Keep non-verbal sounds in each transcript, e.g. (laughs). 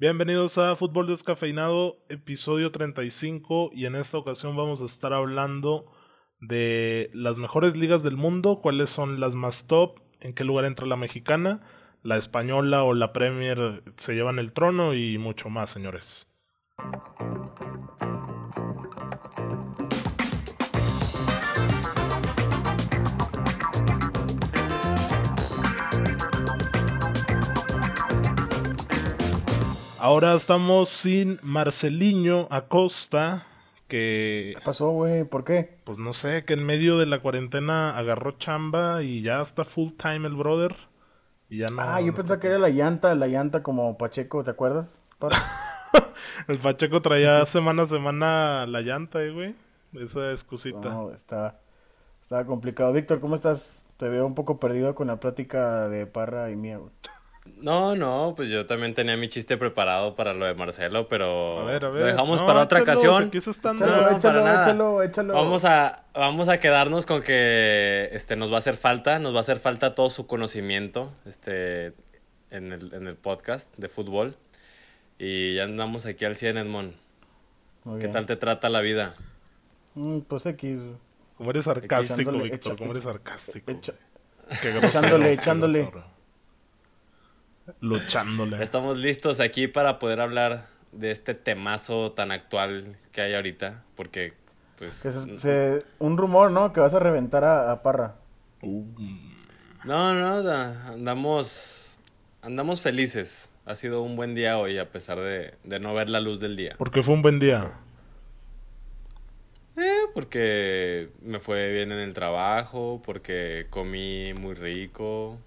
Bienvenidos a Fútbol Descafeinado, episodio 35, y en esta ocasión vamos a estar hablando de las mejores ligas del mundo, cuáles son las más top, en qué lugar entra la mexicana, la española o la Premier se llevan el trono y mucho más, señores. Ahora estamos sin Marceliño Acosta, que... ¿Qué pasó, güey? ¿Por qué? Pues no sé, que en medio de la cuarentena agarró chamba y ya está full time el brother. Y ya no, ah, yo no pensaba que era la llanta, la llanta como Pacheco, ¿te acuerdas? (laughs) El Pacheco traía semana a semana la llanta, eh, güey. Esa excusita. No, está, está complicado. Víctor, ¿cómo estás? Te veo un poco perdido con la plática de Parra y mía, güey. No, no, pues yo también tenía mi chiste preparado para lo de Marcelo, pero A ver, a ver. lo dejamos No, para otra échalo, ocasión. No, no, échalo, para nada. échalo, échalo. Vamos a, vamos a quedarnos con que este, nos va a hacer falta, nos va a hacer falta todo su conocimiento este, en, el, en el podcast de fútbol. Y ya andamos aquí al 100, Edmond. ¿Qué bien. tal te trata la vida? Mm, pues X. Como eres sarcástico, Víctor. Como eres sarcástico. echa- echándole, echándole. Luchándole. Estamos listos aquí para poder hablar de este temazo tan actual que hay ahorita, porque pues... que se- se- un rumor, ¿no? Que vas a reventar a, a Parra. Uh, No, no, da- andamos, andamos felices. Ha sido un buen día hoy a pesar de, de no ver la luz del día. porque fue un buen día. Eh, porque me fue bien en el trabajo, porque comí muy rico,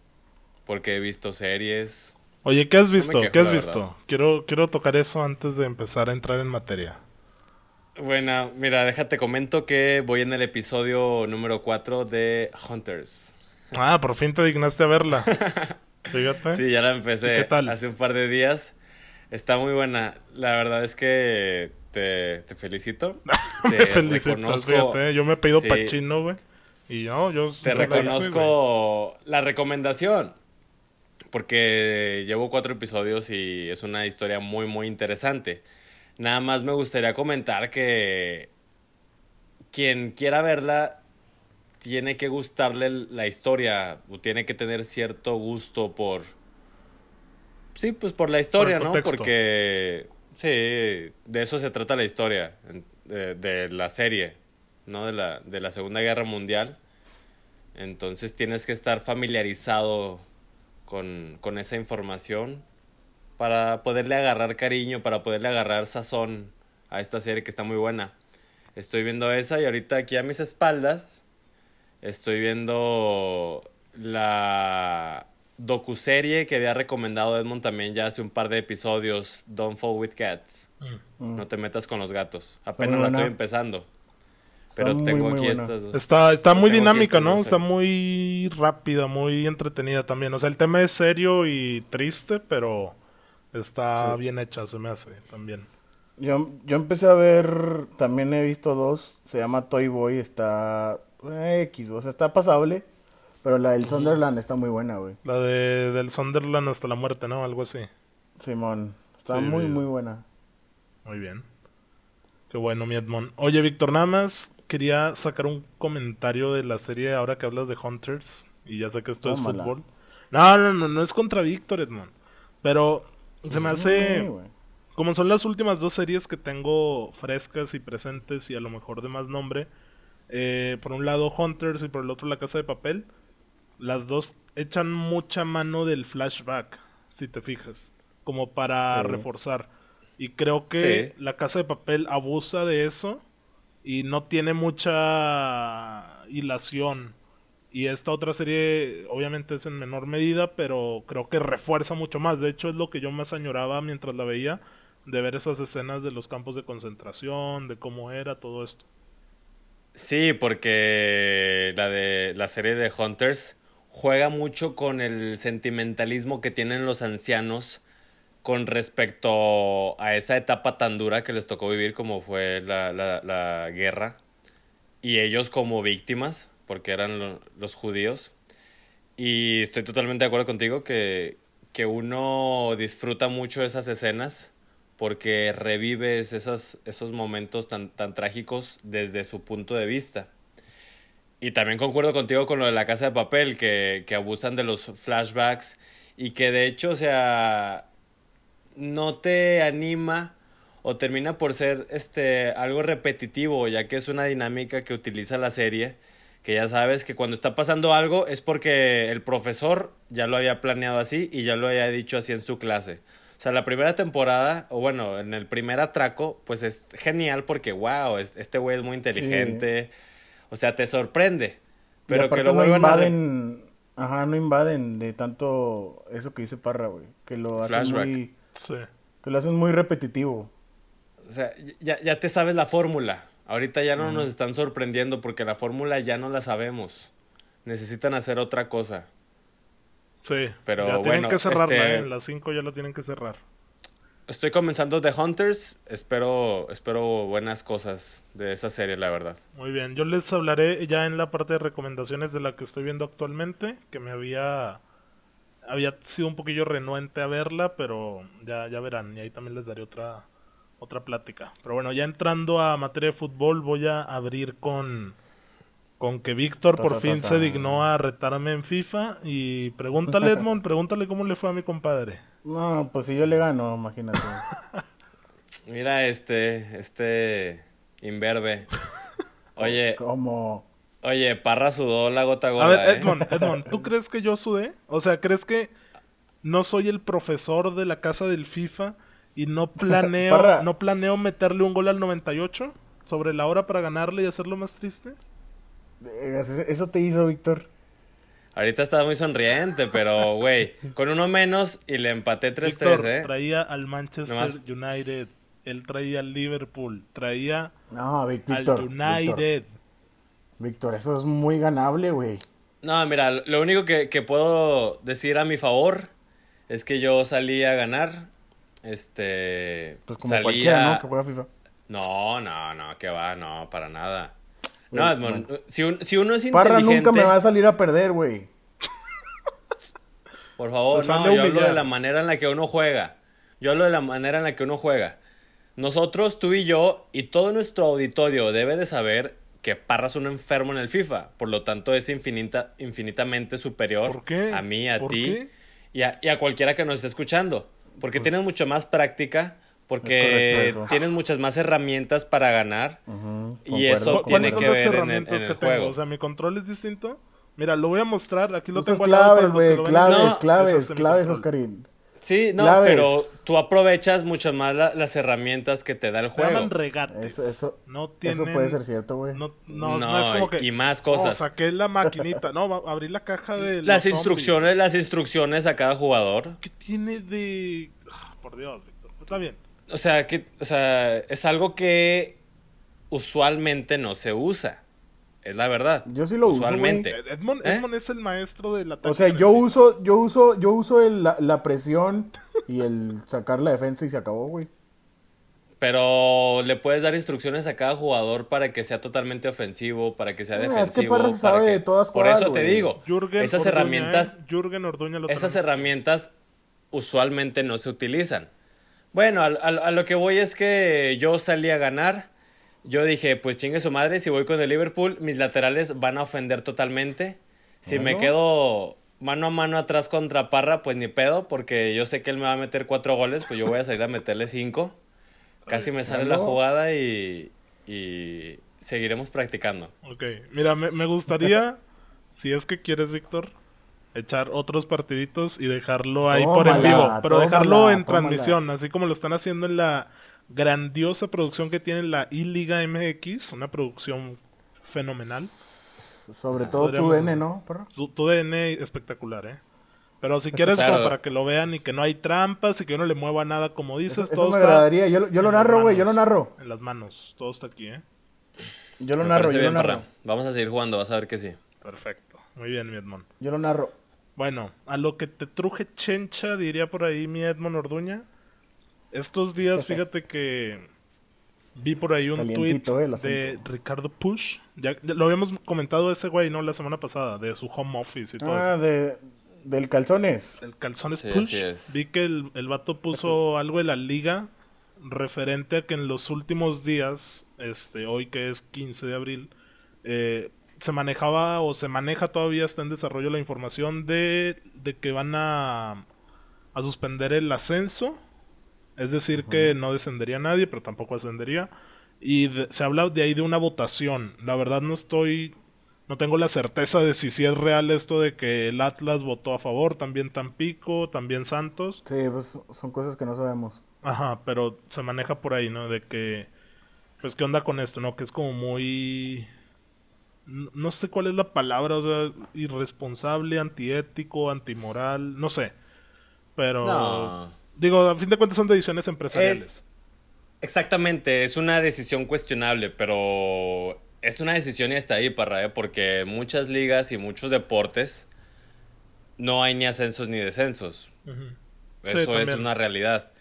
porque he visto series. Oye, ¿qué has visto? quejo, ¿Qué has visto? verdad. Quiero, quiero tocar eso antes de empezar a entrar en materia. Bueno, mira, déjate comento que voy en el episodio número 4 de Hunters. Ah, por fin te dignaste a verla. (laughs) Fíjate. Sí, ya la ¿Y empecé qué tal? hace un par de días. Está muy buena. La verdad es que te, te felicito. (laughs) me Te felicitas, reconozco- fíjate. Yo me he pedido Sí. Pachino, güey. Y yo, yo Te la hice, güey. reconozco la recomendación. Porque llevo cuatro episodios y es una historia muy, muy interesante. Nada más me gustaría comentar que quien quiera verla tiene que gustarle la historia o tiene que tener cierto gusto por... Sí, pues por la historia, ¿no? Porque... Sí, de eso se trata la historia, de, de la serie, ¿no? De la, de la Segunda Guerra Mundial. Entonces tienes que estar familiarizado con, con esa información para poderle agarrar cariño, para poderle agarrar sazón a esta serie que está muy buena. Estoy viendo esa y ahorita aquí a mis espaldas estoy viendo la docuserie que había recomendado Edmond también ya hace un par de episodios, Don't Fall with Cats. Mm. No te metas con los gatos. Apenas la estoy empezando. Pero muy, tengo muy aquí buena. estas dos. Está, está muy dinámica, ¿no? Está muy rápida, muy entretenida también. O sea, el tema es serio y triste, pero está Sí. bien hecha, se me hace también. Yo, yo empecé a ver, también he visto dos, se llama Toy Boy, está eh, X, o sea, está pasable, pero la del Sunderland está muy buena, güey. La de del Sunderland hasta la muerte, ¿no? Algo así. Simón, está Sí, muy, muy buena. Muy bien. Qué bueno, mi Edmond. Oye, Víctor, nada más quería sacar un comentario de la serie ahora que hablas de Hunters. Y ya sé que esto Tómala. es fútbol. No, no, no, no es contra Víctor, Edmond. Pero se me hace... Sí. Como son las últimas dos series que tengo frescas y presentes y a lo mejor de más nombre, eh, por un lado Hunters y por el otro La Casa de Papel, las dos echan mucha mano del flashback, si te fijas, como para Sí. reforzar. Y creo que Sí. La Casa de Papel abusa de eso y no tiene mucha hilación. Y esta otra serie obviamente es en menor medida, pero creo que refuerza mucho más. De hecho es lo que yo más añoraba mientras la veía, de ver esas escenas de los campos de concentración, de cómo era todo esto. Sí, porque la de la serie de Hunters juega mucho con el sentimentalismo que tienen los ancianos con respecto a esa etapa tan dura que les tocó vivir como fue la, la- la guerra y ellos como víctimas porque eran lo- los judíos y estoy totalmente de acuerdo contigo que que uno disfruta mucho esas escenas porque revives esos, esos momentos tan, tan trágicos desde su punto de vista. Y también concuerdo contigo con lo de la casa de papel, que, que abusan de los flashbacks y que de hecho, o sea, no te anima o termina por ser este algo repetitivo, ya que es una dinámica que utiliza la serie, que ya sabes que cuando está pasando algo es porque el profesor ya lo había planeado así y ya lo había dicho así en su clase. O sea, la primera temporada, o bueno, en el primer atraco, pues es genial porque, wow, este güey es muy inteligente. O sea, te sorprende. Pero que lo no invaden, Ajá, no invaden de tanto eso que dice Parra, güey. Que lo hacen muy... Que lo hacen muy repetitivo. O sea, ya, ya te sabes la fórmula. Ahorita ya no nos están sorprendiendo porque la fórmula ya no la sabemos. Necesitan hacer otra cosa. Sí, pero ya tienen que cerrarla, este, ¿eh? Las 5 ya la tienen que cerrar. Estoy comenzando The Hunters. Espero, espero buenas cosas de esa serie, la verdad. Muy bien, yo les hablaré ya en la parte de recomendaciones de la que estoy viendo actualmente, que me había había sido un poquillo renuente a verla, pero ya, ya verán, y ahí también les daré otra otra plática. Pero bueno, ya entrando a materia de fútbol, voy a abrir con, con que Víctor por fin se dignó a retarme en FIFA. Y pregúntale, Edmond, pregúntale cómo le fue a mi compadre. No, pues si yo le gano, imagínate. (laughs) Mira, este, este imberbe. (laughs) Oye. ¿Cómo? Oye, Parra sudó la gota gota. A ver, ¿eh? Edmond, Edmond, ¿tú crees que yo sudé? O sea, ¿crees que no soy el profesor de la casa del FIFA y no (laughs) planeo, no planeo meterle un gol al 98 sobre la hora para ganarle y hacerlo más triste. Eso te hizo, Víctor. Ahorita estaba muy sonriente, pero, güey, con uno menos y le empaté 3-3, ¿eh? Traía al Manchester United, él traía al Liverpool, traía no, al United. Víctor, eso es muy ganable, güey. No, mira, lo único que, que puedo decir a mi favor es que yo salí a ganar este. Pues como cualquiera, ¿no? Que juega FIFA. No, no, no, que va, no, para nada. No, si, si, uno es inteligente. Parra nunca me va a salir a perder, güey. Por favor, no, yo hablo de la manera en la que uno juega. Yo hablo de la manera en la que uno juega. Nosotros, tú y yo, y todo nuestro auditorio debe de saber que Parra es un enfermo en el FIFA. Por lo tanto, es infinita, infinitamente superior a mí, a ti y a, y a cualquiera que nos esté escuchando. Porque pues, tienes mucho más práctica, porque tienes muchas más herramientas para ganar. y eso tiene que ver herramientas en el, que tengo? O sea, mi control es distinto. Mira, lo voy a mostrar. Aquí lo Usas tengo claves, güey. Claves, claves, claves, Oscarín. Sí, no, pero tú aprovechas mucho más las herramientas que te da el juego. Se llaman regates. Eso, eso, puede ser cierto, güey. No, no, es como que. Y más cosas. saqué la maquinita. No, abrí la caja de. Las instrucciones, las instrucciones a cada jugador. ¿Qué tiene de.? Ah, por Dios, Víctor. Está bien. O sea, que, o sea, es algo que usualmente no se usa. Es la verdad. Yo sí lo usualmente. uso. Edmond, ¿Eh? Edmond, es el maestro de la O sea, yo uso, yo uso, yo uso el, la, la, presión y el sacar la defensa y se acabó, güey. Pero le puedes dar instrucciones a cada jugador para que sea totalmente ofensivo, para que sea defensivo. Ah, es que Parra sabe de todas Por eso te digo, Jürgen esas herramientas, ¿eh? Jürgen Orduña lo esas herramientas usualmente no se utilizan. Bueno, a, a, a lo que voy es que yo salí a ganar yo dije, pues chingue su madre, si voy con el Liverpool, mis laterales van a ofender totalmente. Si me quedo mano a mano atrás contra Parra, pues ni pedo, porque yo sé que él me va a meter cuatro goles, pues yo voy a salir a meterle cinco. Casi me sale la jugada y, y seguiremos practicando. Ok, mira, me, me gustaría, (laughs) si es que quieres, Víctor, echar otros partiditos y dejarlo ahí por en vivo, pero dejarlo en transmisión, así como lo están haciendo en la grandiosa producción que tiene la I-Liga MX, una producción fenomenal. Sobre todo tu DN, ¿no? Tu DN espectacular, ¿eh? Pero si quieres, como para que lo vean y que no hay trampas y que uno le mueva nada, como dices, eso, todo me agradaría. Yo, yo lo narro, güey, yo lo narro. En las manos, todo está aquí, ¿eh? Yo lo narro, yo lo narro. Vamos a seguir jugando, vas a ver que sí. Perfecto, muy bien, mi Edmond. Yo lo narro. Bueno, a lo que te truje chencha, diría por ahí mi Edmond Orduña. Estos días, fíjate que vi por ahí un tweet de Ricardo Push. Ya, lo habíamos comentado ese güey, ¿no? La semana pasada, de su home office y todo ah, eso. de, del calzones. El calzones Sí, push. Vi que el, el vato puso algo de la liga referente a que en los últimos días, este, hoy que es 15 de abril, eh, se manejaba o se maneja todavía, está en desarrollo la información de, de que van a, a suspender el ascenso. Es decir, que no descendería nadie, pero tampoco ascendería. Y de- se habla de ahí de una votación. La verdad no estoy no tengo la certeza de si sí es real esto de que el Atlas votó a favor, también Tampico, también Santos. Sí, pues son cosas que no sabemos. Ajá, pero se maneja por ahí, ¿no? De que, pues, ¿qué onda con esto, no? Que es como muy... No no sé cuál es la palabra, o sea, irresponsable, antiético, antimoral, no sé. Pero, No. Digo, a fin de cuentas son decisiones empresariales. Exactamente, es una decisión cuestionable, pero es una decisión y hasta ahí, Parra, ¿eh? porque muchas ligas y muchos deportes no hay ni ascensos ni descensos. Eso Sí, es una realidad.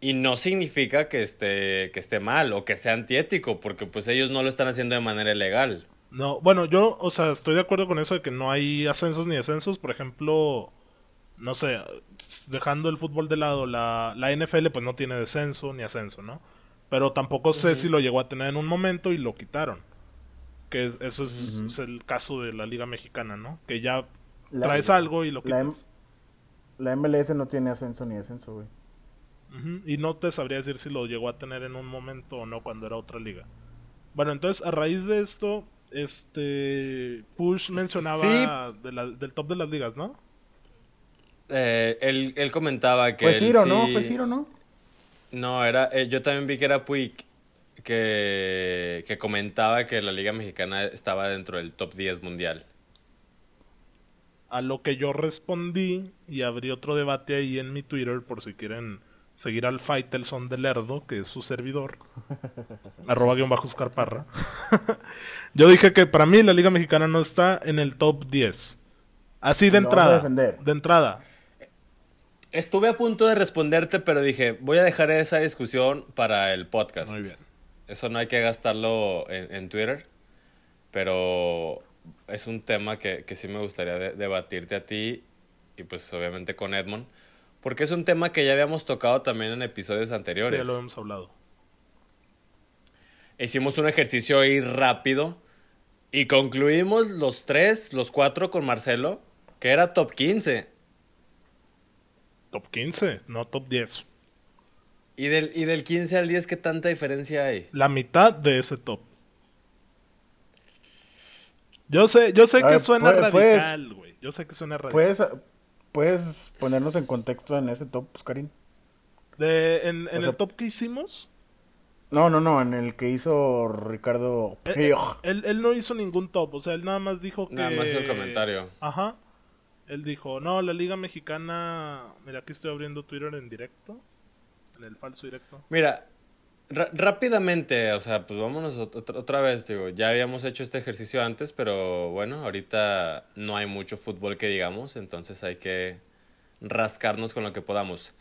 Y no significa que esté, que esté mal o que sea antiético, porque pues ellos no lo están haciendo de manera ilegal. No, bueno, yo, o sea, estoy de acuerdo con eso de que no hay ascensos ni descensos. Por ejemplo, no sé, dejando el fútbol de lado, la, la NFL pues no tiene descenso ni ascenso, ¿no? Pero tampoco sé si lo llegó a tener en un momento y lo quitaron. Que es- eso es, es el caso de la Liga Mexicana, ¿no? Que ya La- traes algo y lo la quitas. La MLS no tiene ascenso ni descenso, güey. Y no te sabría decir si lo llegó a tener en un momento o no cuando era otra liga. Bueno, entonces a raíz de esto, este Push mencionaba de la- del top de las ligas, ¿no? Eh, él, él comentaba que... Fue él Ciro, ¿no? sí- Fue Ciro, ¿no? No, era, eh, yo también vi que era Puig que, que comentaba que la Liga Mexicana estaba dentro del top 10 mundial. A lo que yo respondí y abrí otro debate ahí en mi Twitter por si quieren seguir al Faitelson de Lerdo, que es su servidor. (laughs) arroba guion bajo Parra. (laughs) yo dije que para mí la Liga Mexicana no está en el top 10. Así de a entrada. defender. De entrada. Estuve a punto de responderte, pero dije, voy a dejar esa discusión para el podcast. Muy bien. Eso no hay que gastarlo en, en Twitter, pero es un tema que, que sí me gustaría de- debatirte a ti y pues obviamente con Edmond, porque es un tema que ya habíamos tocado también en episodios Sí, anteriores. ya lo hemos hablado. Hicimos un ejercicio ahí rápido y concluimos los tres, los cuatro con Marcelo, que era top 15. Top 15, no top 10. Y del, y del 15 al 10, ¿qué tanta diferencia hay? La mitad de ese top. Yo sé, yo sé que ver, suena radical, güey. Yo sé que suena radical. ¿Puedes, ¿Puedes ponernos en contexto en ese top, Oscarín? De- en en sea- el top que hicimos, No, no, no, en el que hizo Ricardo eh, eh, Pioch. él, él no hizo ningún top. O sea, él nada más dijo que. Nada más el comentario. Ajá. Él dijo, no, la Liga Mexicana. Mira, aquí estoy abriendo Twitter en directo. En el falso directo. Mira, ra- rápidamente, o sea, pues vámonos ot- otra, otra vez, digo, ya habíamos hecho este ejercicio antes, pero bueno, ahorita no hay mucho fútbol que digamos, entonces hay que rascarnos con lo que podamos.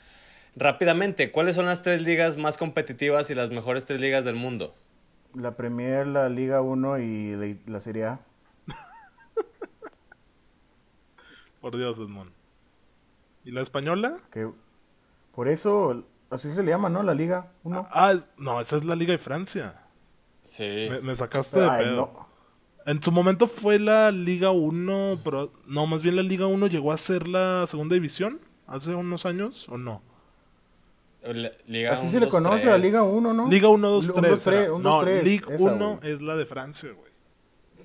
Rápidamente, ¿cuáles son las tres ligas más competitivas y las mejores tres ligas del mundo? La Premier, la Liga 1 y la Serie A. Por Dios, Edmond. ¿Y la española? Que por eso, así se le llama, ¿no? La Liga 1. Ah, es- no, esa es la Liga de Francia. Sí. Me, me sacaste de Ay, pedo. no. En su momento fue la Liga 1, pero no, más bien la Liga 1 llegó a ser la segunda división hace unos años, ¿o no? La- Liga Así un, se le dos, conoce tres. a la Liga 1, ¿no? Liga 1, 2, Un, 3. dos, tres, un, dos, no, tres, Liga esa, 1 güey. es la de Francia, güey.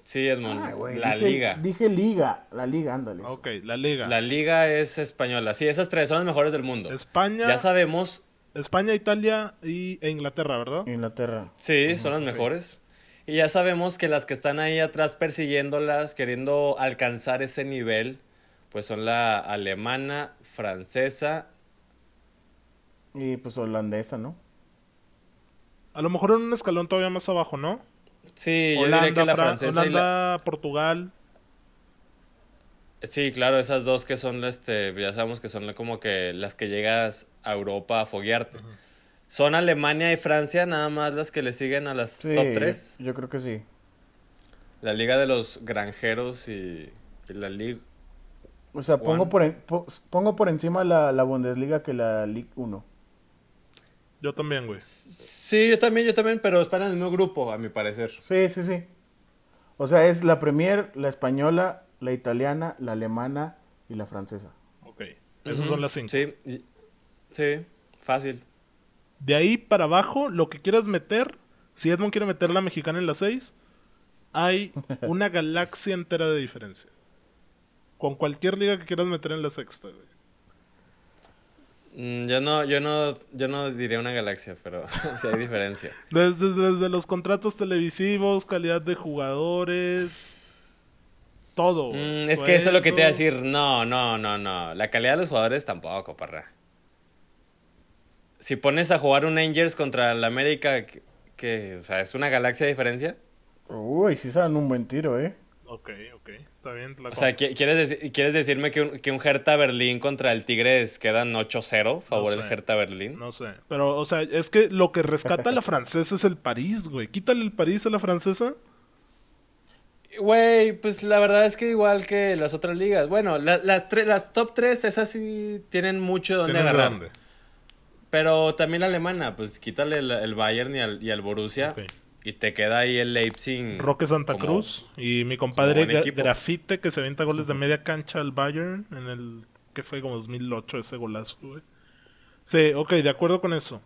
Sí, Edmond, Ah, güey, la dije- Liga. Dije Liga, la Liga, ándale. Ok, la Liga. La Liga es española. Sí, esas tres son las mejores del mundo. España, Ya sabemos, España, Italia y, e Inglaterra, ¿verdad? Inglaterra. Sí, son las mejores. Y ya sabemos que las que están ahí atrás persiguiéndolas, queriendo alcanzar ese nivel, pues son la alemana, francesa. Y pues holandesa, ¿no? A lo mejor en un escalón todavía más abajo, ¿no? Sí, yo diría Holanda, que la Fran- francesa y la... Holanda, Portugal. Sí, claro, esas dos que son, este, ya sabemos que son como que las que llegas a Europa a foguearte. Son Alemania y Francia nada más las que le siguen a las Sí, top 3. Yo creo que sí. La liga de los granjeros y, y la liga... O sea, pongo por, en- po- pongo por encima la, la Bundesliga que la League 1. Yo también, güey. Sí, yo también, yo también, pero están en el mismo grupo, a mi parecer. Sí, sí, sí. O sea, es la Premier, la española, la italiana, la alemana y la francesa. Ok. Esas son las cinco. Sí, sí, fácil. De ahí para abajo, lo que quieras meter, si Edmond quiere meter la mexicana en la 6, hay una (laughs) galaxia entera de diferencia. Con cualquier liga que quieras meter en la sexta, güey. Mm, Yo no, yo no, yo no diría una galaxia, pero (laughs) sí hay diferencia. Desde, desde los contratos televisivos, calidad de jugadores, todo. Mm, es que eso es lo que te iba a decir. No, no, no, no. La calidad de los jugadores tampoco, parra. Si pones a jugar un Angels contra el América, que, que, o sea, es una galaxia de diferencia. Uy, sí se dan un buen tiro, ¿eh? Ok, ok. Está bien. O sea, compro. ¿qui- ¿quieres, ¿quieres decirme que un, que un Hertha Berlín contra el Tigres quedan 8-0 favor sé. del Hertha Berlín? No sé. Pero, o sea, es que lo que rescata a la francesa es el París, güey. Quítale el París a la francesa. Güey, pues la verdad es que igual que las otras ligas. Bueno, la- las, las top 3, esas sí tienen mucho donde Tienen agarrar. grande. Pero también la alemana, pues quítale el, el Bayern y al, y al Borussia. Y te queda ahí el Leipzig. Roque Santa Cruz y mi compadre. Grafite que se avienta goles de media cancha al Bayern en el que fue como 2008 ese golazo, güey. Sí, ok, de acuerdo con eso.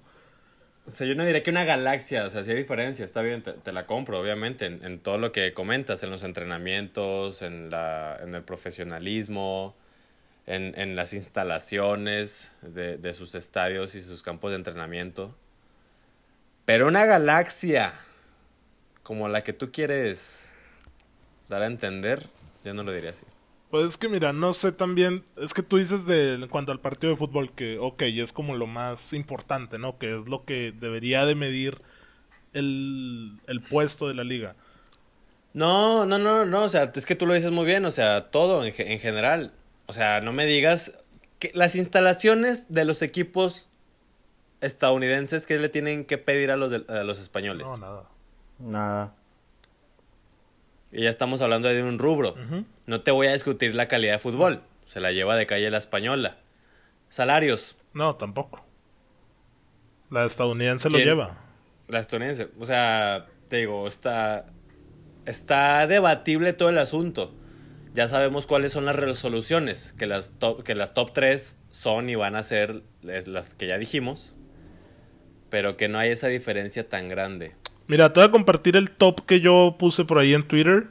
O sea, yo no diría que una galaxia, o sea, si hay diferencia, está bien, te, te la compro, obviamente, en, en todo lo que comentas, en los entrenamientos, en, la, en el profesionalismo, en, en las instalaciones de, de sus estadios y sus campos de entrenamiento. Pero una galaxia como la que tú quieres dar a entender, yo no lo diría así. Pues es que mira, no sé también, es que tú dices de en cuanto al partido de fútbol que, ok, es como lo más importante, ¿no? Que es lo que debería de medir el, el puesto de la liga. No, no, no, no, o sea, es que tú lo dices muy bien, o sea, todo en, en general. O sea, no me digas que las instalaciones de los equipos estadounidenses que le tienen que pedir a los, de- a los españoles. No, nada. Nada. Y ya estamos hablando de un rubro. No te voy a discutir la calidad de fútbol, se la lleva de calle la española. Salarios, No, tampoco. La estadounidense lo lleva. la estadounidense, o sea, te digo, está, está debatible todo el asunto. Ya sabemos cuáles son las resoluciones, que las top, que las top 3 son y van a ser las que ya dijimos, pero que no hay esa diferencia tan grande. Mira, te voy a compartir el top que yo puse por ahí en Twitter.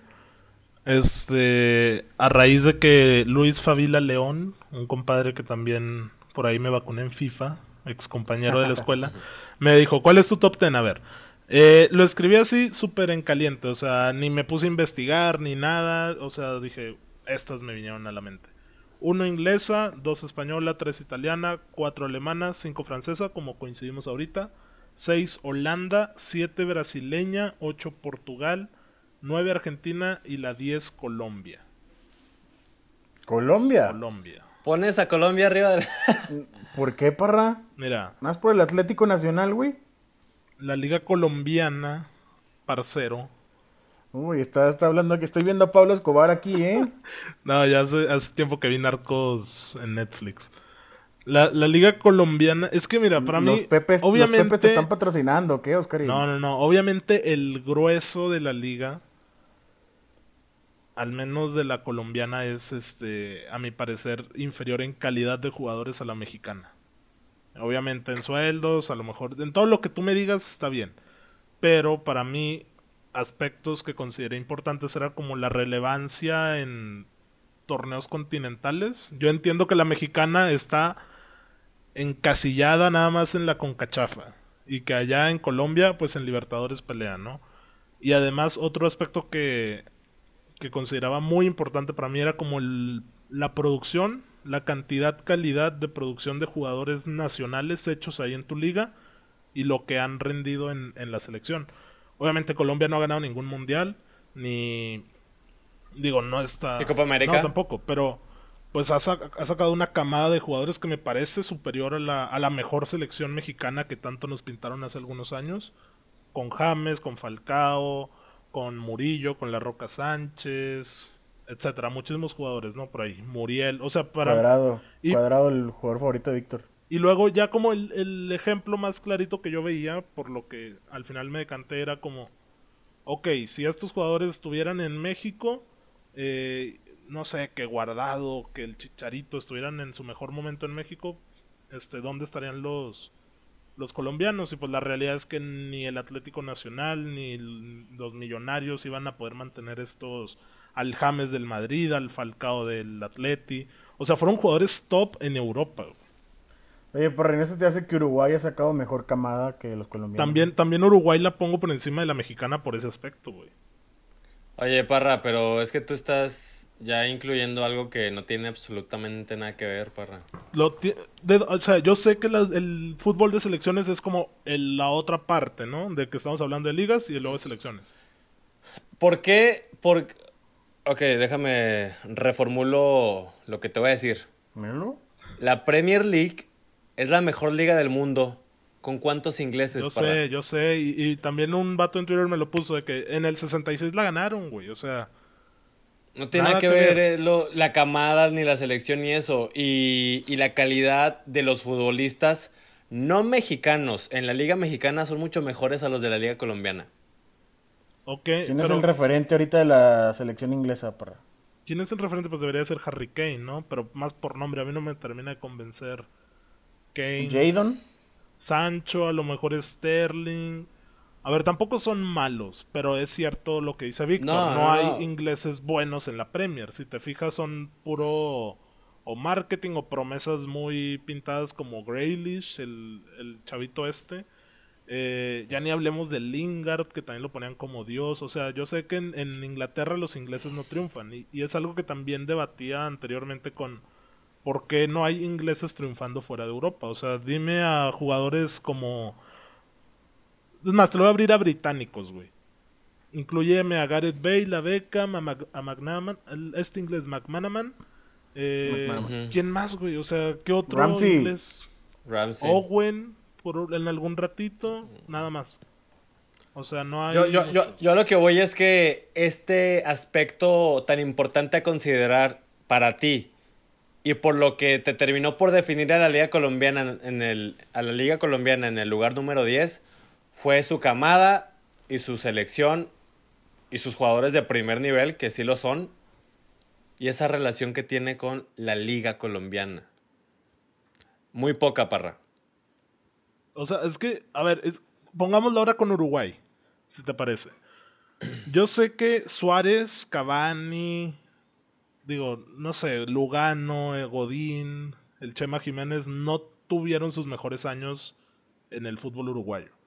Este, a raíz de que Luis Favila León, un compadre que también por ahí me vacuné en FIFA, ex compañero de la (laughs) escuela, me dijo, ¿cuál es tu top 10? A ver, eh, lo escribí así súper en caliente, o sea, ni me puse a investigar ni nada, o sea, dije, estas me vinieron a la mente. Uno inglesa, dos española, tres italiana, cuatro alemana, cinco francesa, como coincidimos ahorita. 6 Holanda, 7 brasileña, 8 Portugal, 9 Argentina y la 10 Colombia. Colombia. Colombia. Pones a Colombia arriba del... (laughs) ¿Por qué, parra? Mira, ¿Más por el Atlético Nacional, güey? la liga colombiana, parcero. Uy, está, está hablando que estoy viendo a Pablo Escobar aquí, ¿eh? (laughs) No, ya hace, hace tiempo que vi Narcos en Netflix. La, la liga colombiana, es que mira, para los mí, Pepes, obviamente... los Pepes te están patrocinando, ¿qué, Oscar? No, no, no. Obviamente el grueso de la liga, al menos de la colombiana, es este, a mi parecer, inferior en calidad de jugadores a la mexicana. Obviamente en sueldos, a lo mejor, en todo lo que tú me digas está bien. Pero para mí, aspectos que consideré importantes era como la relevancia en torneos continentales. Yo entiendo que la mexicana está encasillada nada más en la concachafa y que allá en Colombia pues en Libertadores pelean, ¿no? Y además otro aspecto que, que consideraba muy importante para mí era como el- la producción, la cantidad, calidad de producción de jugadores nacionales hechos ahí en tu liga y lo que han rendido en, en la selección. Obviamente Colombia no ha ganado ningún mundial, ni... Digo, no está... ¿Y Copa América? No, tampoco, pero pues ha, sac- ha sacado una camada de jugadores que me parece superior a la, a la mejor selección mexicana que tanto nos pintaron hace algunos años. Con James, con Falcao, con Murillo, con La Roca Sánchez. etcétera, muchísimos jugadores, ¿no? Por ahí, Muriel, o sea, para... Cuadrado, y- Cuadrado, el jugador favorito de Víctor. Y luego ya como el, el ejemplo más clarito que yo veía, por lo que al final me decanté, era como, ok, si estos jugadores estuvieran en México, eh, no sé, que Guardado, que el Chicharito estuvieran en su mejor momento en México, este, ¿dónde estarían los, los colombianos? Y pues la realidad es que ni el Atlético Nacional ni los millonarios iban a poder mantener estos al James del Madrid, al Falcao del Atleti. O sea, fueron jugadores top en Europa. güey. Oye, por en eso te hace que Uruguay ha sacado mejor camada que los colombianos. También, también Uruguay la pongo por encima de la mexicana por ese aspecto, güey. Oye, Parra, pero es que tú estás ya incluyendo algo que no tiene absolutamente nada que ver, Parra. Lo de- o sea, yo sé que las- el fútbol de selecciones es como el- la otra parte, ¿no? De que estamos hablando de ligas y luego de selecciones. ¿Por qué? Por... Ok, déjame reformulo lo que te voy a decir. Míralo. La Premier League es la mejor liga del mundo. ¿Con cuántos ingleses, Yo sé, yo sé. Y, y también un vato en Twitter me lo puso de que en el 66 la ganaron, güey. O sea, No tiene Nada nada que ver, ver. eh, lo- la camada, ni la selección, ni eso. Y, y la calidad de los futbolistas no mexicanos en la liga mexicana son mucho mejores a los de la liga colombiana. ok. ¿Quién es el referente ahorita de la selección inglesa, para? ¿Quién es el referente? Pues debería ser Harry Kane, ¿no? Pero más por nombre. A mí no me termina de convencer. Kane. Jadon. Sancho, a lo mejor Sterling. A ver, tampoco son malos, pero es cierto lo que dice Víctor. No, No, no, hay no. ingleses buenos en la Premier. Si te fijas, son puro o marketing o promesas muy pintadas como Graylish, el, el chavito este. Eh, ya ni hablemos de Lingard, que también lo ponían como Dios. O sea, yo sé que en, en Inglaterra los ingleses no triunfan. Y, y es algo que también debatía anteriormente con por qué no hay ingleses triunfando fuera de Europa. O sea, dime a jugadores como... Es más, te lo voy a abrir a británicos, güey. Incluyeme a Gareth Bale, a Beckham, a, Mac- a McManaman, este inglés McManaman. Eh, McManaman. ¿Quién más, güey? O sea, ¿qué otro Ramsey. inglés? Ramsey. Owen, por, en algún ratito, nada más. O sea, no hay... Yo, yo, yo, yo a lo que voy es que este aspecto tan importante a considerar para ti y por lo que te terminó por definir a la liga colombiana en el a la liga colombiana en el lugar número 10 fue su camada y su selección y sus jugadores de primer nivel que sí lo son y esa relación que tiene con la liga colombiana. Muy poca parra. O sea, es que, a ver, es, pongámoslo ahora con Uruguay, si te parece. Yo sé que Suárez, Cavani, digo, no sé, Lugano, eh, Godín, el Chema Jiménez no tuvieron sus mejores años en el fútbol uruguayo.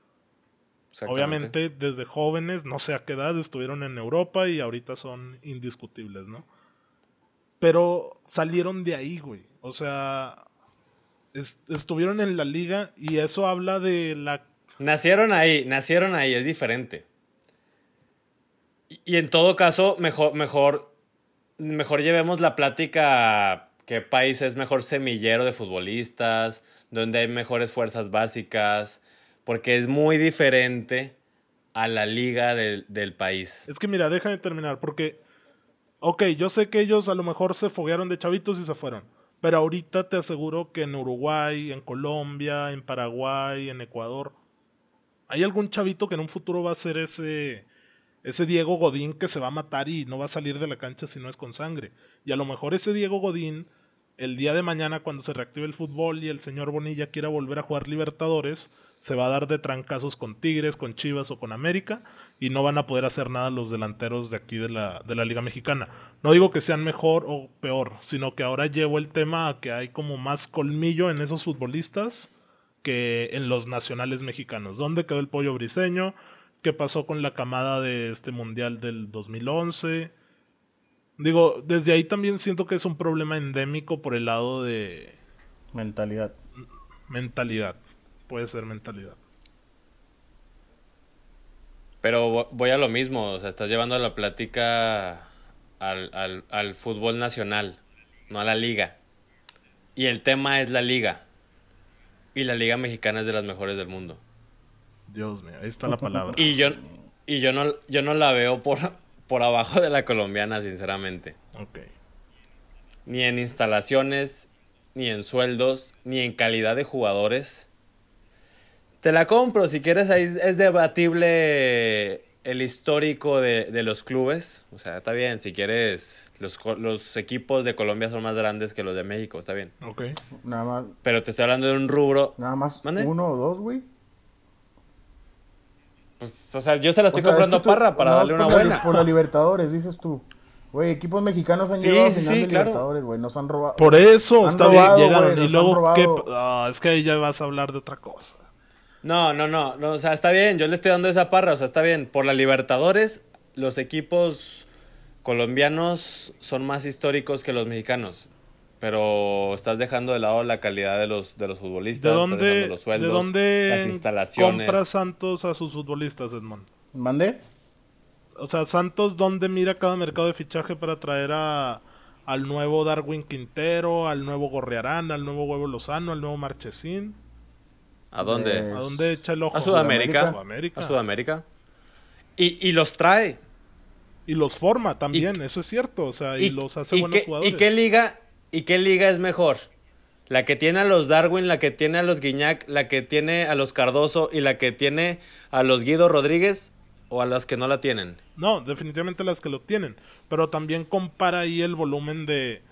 Obviamente, desde jóvenes, no sé a qué edad, estuvieron en Europa y ahorita son indiscutibles, ¿no? Pero salieron de ahí, güey. O sea, es- estuvieron en la liga y eso habla de la... Nacieron ahí, nacieron ahí, es diferente. Y, y en todo caso, mejor, mejor, mejor llevemos la plática a qué país es mejor semillero de futbolistas, donde hay mejores fuerzas básicas, porque es muy diferente a la liga del, del país. Es que mira, déjame terminar, porque... Ok, yo sé que ellos a lo mejor se foguearon de chavitos y se fueron. Pero ahorita te aseguro que en Uruguay, en Colombia, en Paraguay, en Ecuador, hay algún chavito que en un futuro va a ser ese, ese Diego Godín que se va a matar y no va a salir de la cancha si no es con sangre. Y a lo mejor ese Diego Godín, el día de mañana cuando se reactive el fútbol y el señor Bonilla quiera volver a jugar Libertadores, se va a dar de trancazos con Tigres, con Chivas o con América y no van a poder hacer nada los delanteros de aquí de la, de la Liga Mexicana. No digo que sean mejor o peor, sino que ahora llevo el tema a que hay como más colmillo en esos futbolistas que en los nacionales mexicanos. ¿Dónde quedó el pollo briseño? ¿Qué pasó con la camada de este mundial del 2011? Digo, desde ahí también siento que es un problema endémico por el lado de Mentalidad. mentalidad. Puede ser mentalidad. Pero vo- voy a lo mismo, o sea, estás llevando la plática al, al, al fútbol nacional, no a la liga. Y el tema es la liga. Y la liga mexicana es de las mejores del mundo. Dios mío, ahí está la palabra. Y yo, y yo no, yo no la veo por, por abajo de la colombiana, sinceramente. Ok. Ni en instalaciones, ni en sueldos, ni en calidad de jugadores. Te la compro, si quieres, ahí es debatible el histórico de, de los clubes. O sea, está bien, si quieres, los, los equipos de Colombia son más grandes que los de México, está bien. Ok. Nada más, Pero te estoy hablando de un rubro. nada más ¿Mande? uno o dos, güey. Pues, o sea, yo se la O estoy es comprando que tú- a Parra para no, darle una por la- buena. por la Libertadores, dices tú. Güey, equipos mexicanos han Sí, llegado a sí, final sí, de claro. Libertadores, güey. Nos han robado. Por eso, Han está robado, bien, llegaron. y luego. Ah, es que ahí ya vas a hablar de otra cosa. No, no, no, no, o sea, está bien, yo le estoy dando esa parra, o sea, está bien. Por la Libertadores, los equipos colombianos son más históricos que los mexicanos. Pero estás dejando de lado la calidad de los, de los futbolistas, ¿De estás dónde, dejando los sueldos, ¿de dónde las instalaciones. compra Santos a sus futbolistas, Edmond? ¿Mandé? O sea, Santos, ¿dónde mira cada mercado de fichaje para traer a, al nuevo Darwin Quintero, al nuevo Gorriarán, al nuevo Huevo Lozano, al nuevo Marchesín? ¿A dónde? Eh, ¿A dónde echa el ojo? A Sudamérica. Sudamérica. A Sudamérica. Y, y los trae. Y los forma también, eso es cierto. O sea, y, los hace y buenos qué, jugadores. ¿Y qué liga? ¿Y qué liga es mejor? La que tiene a los Darwin, la que tiene a los Guiñac, la que tiene a los Cardoso y la que tiene a los Guido Rodríguez o a las que no la tienen. No, definitivamente las que lo tienen. Pero también compara ahí el volumen de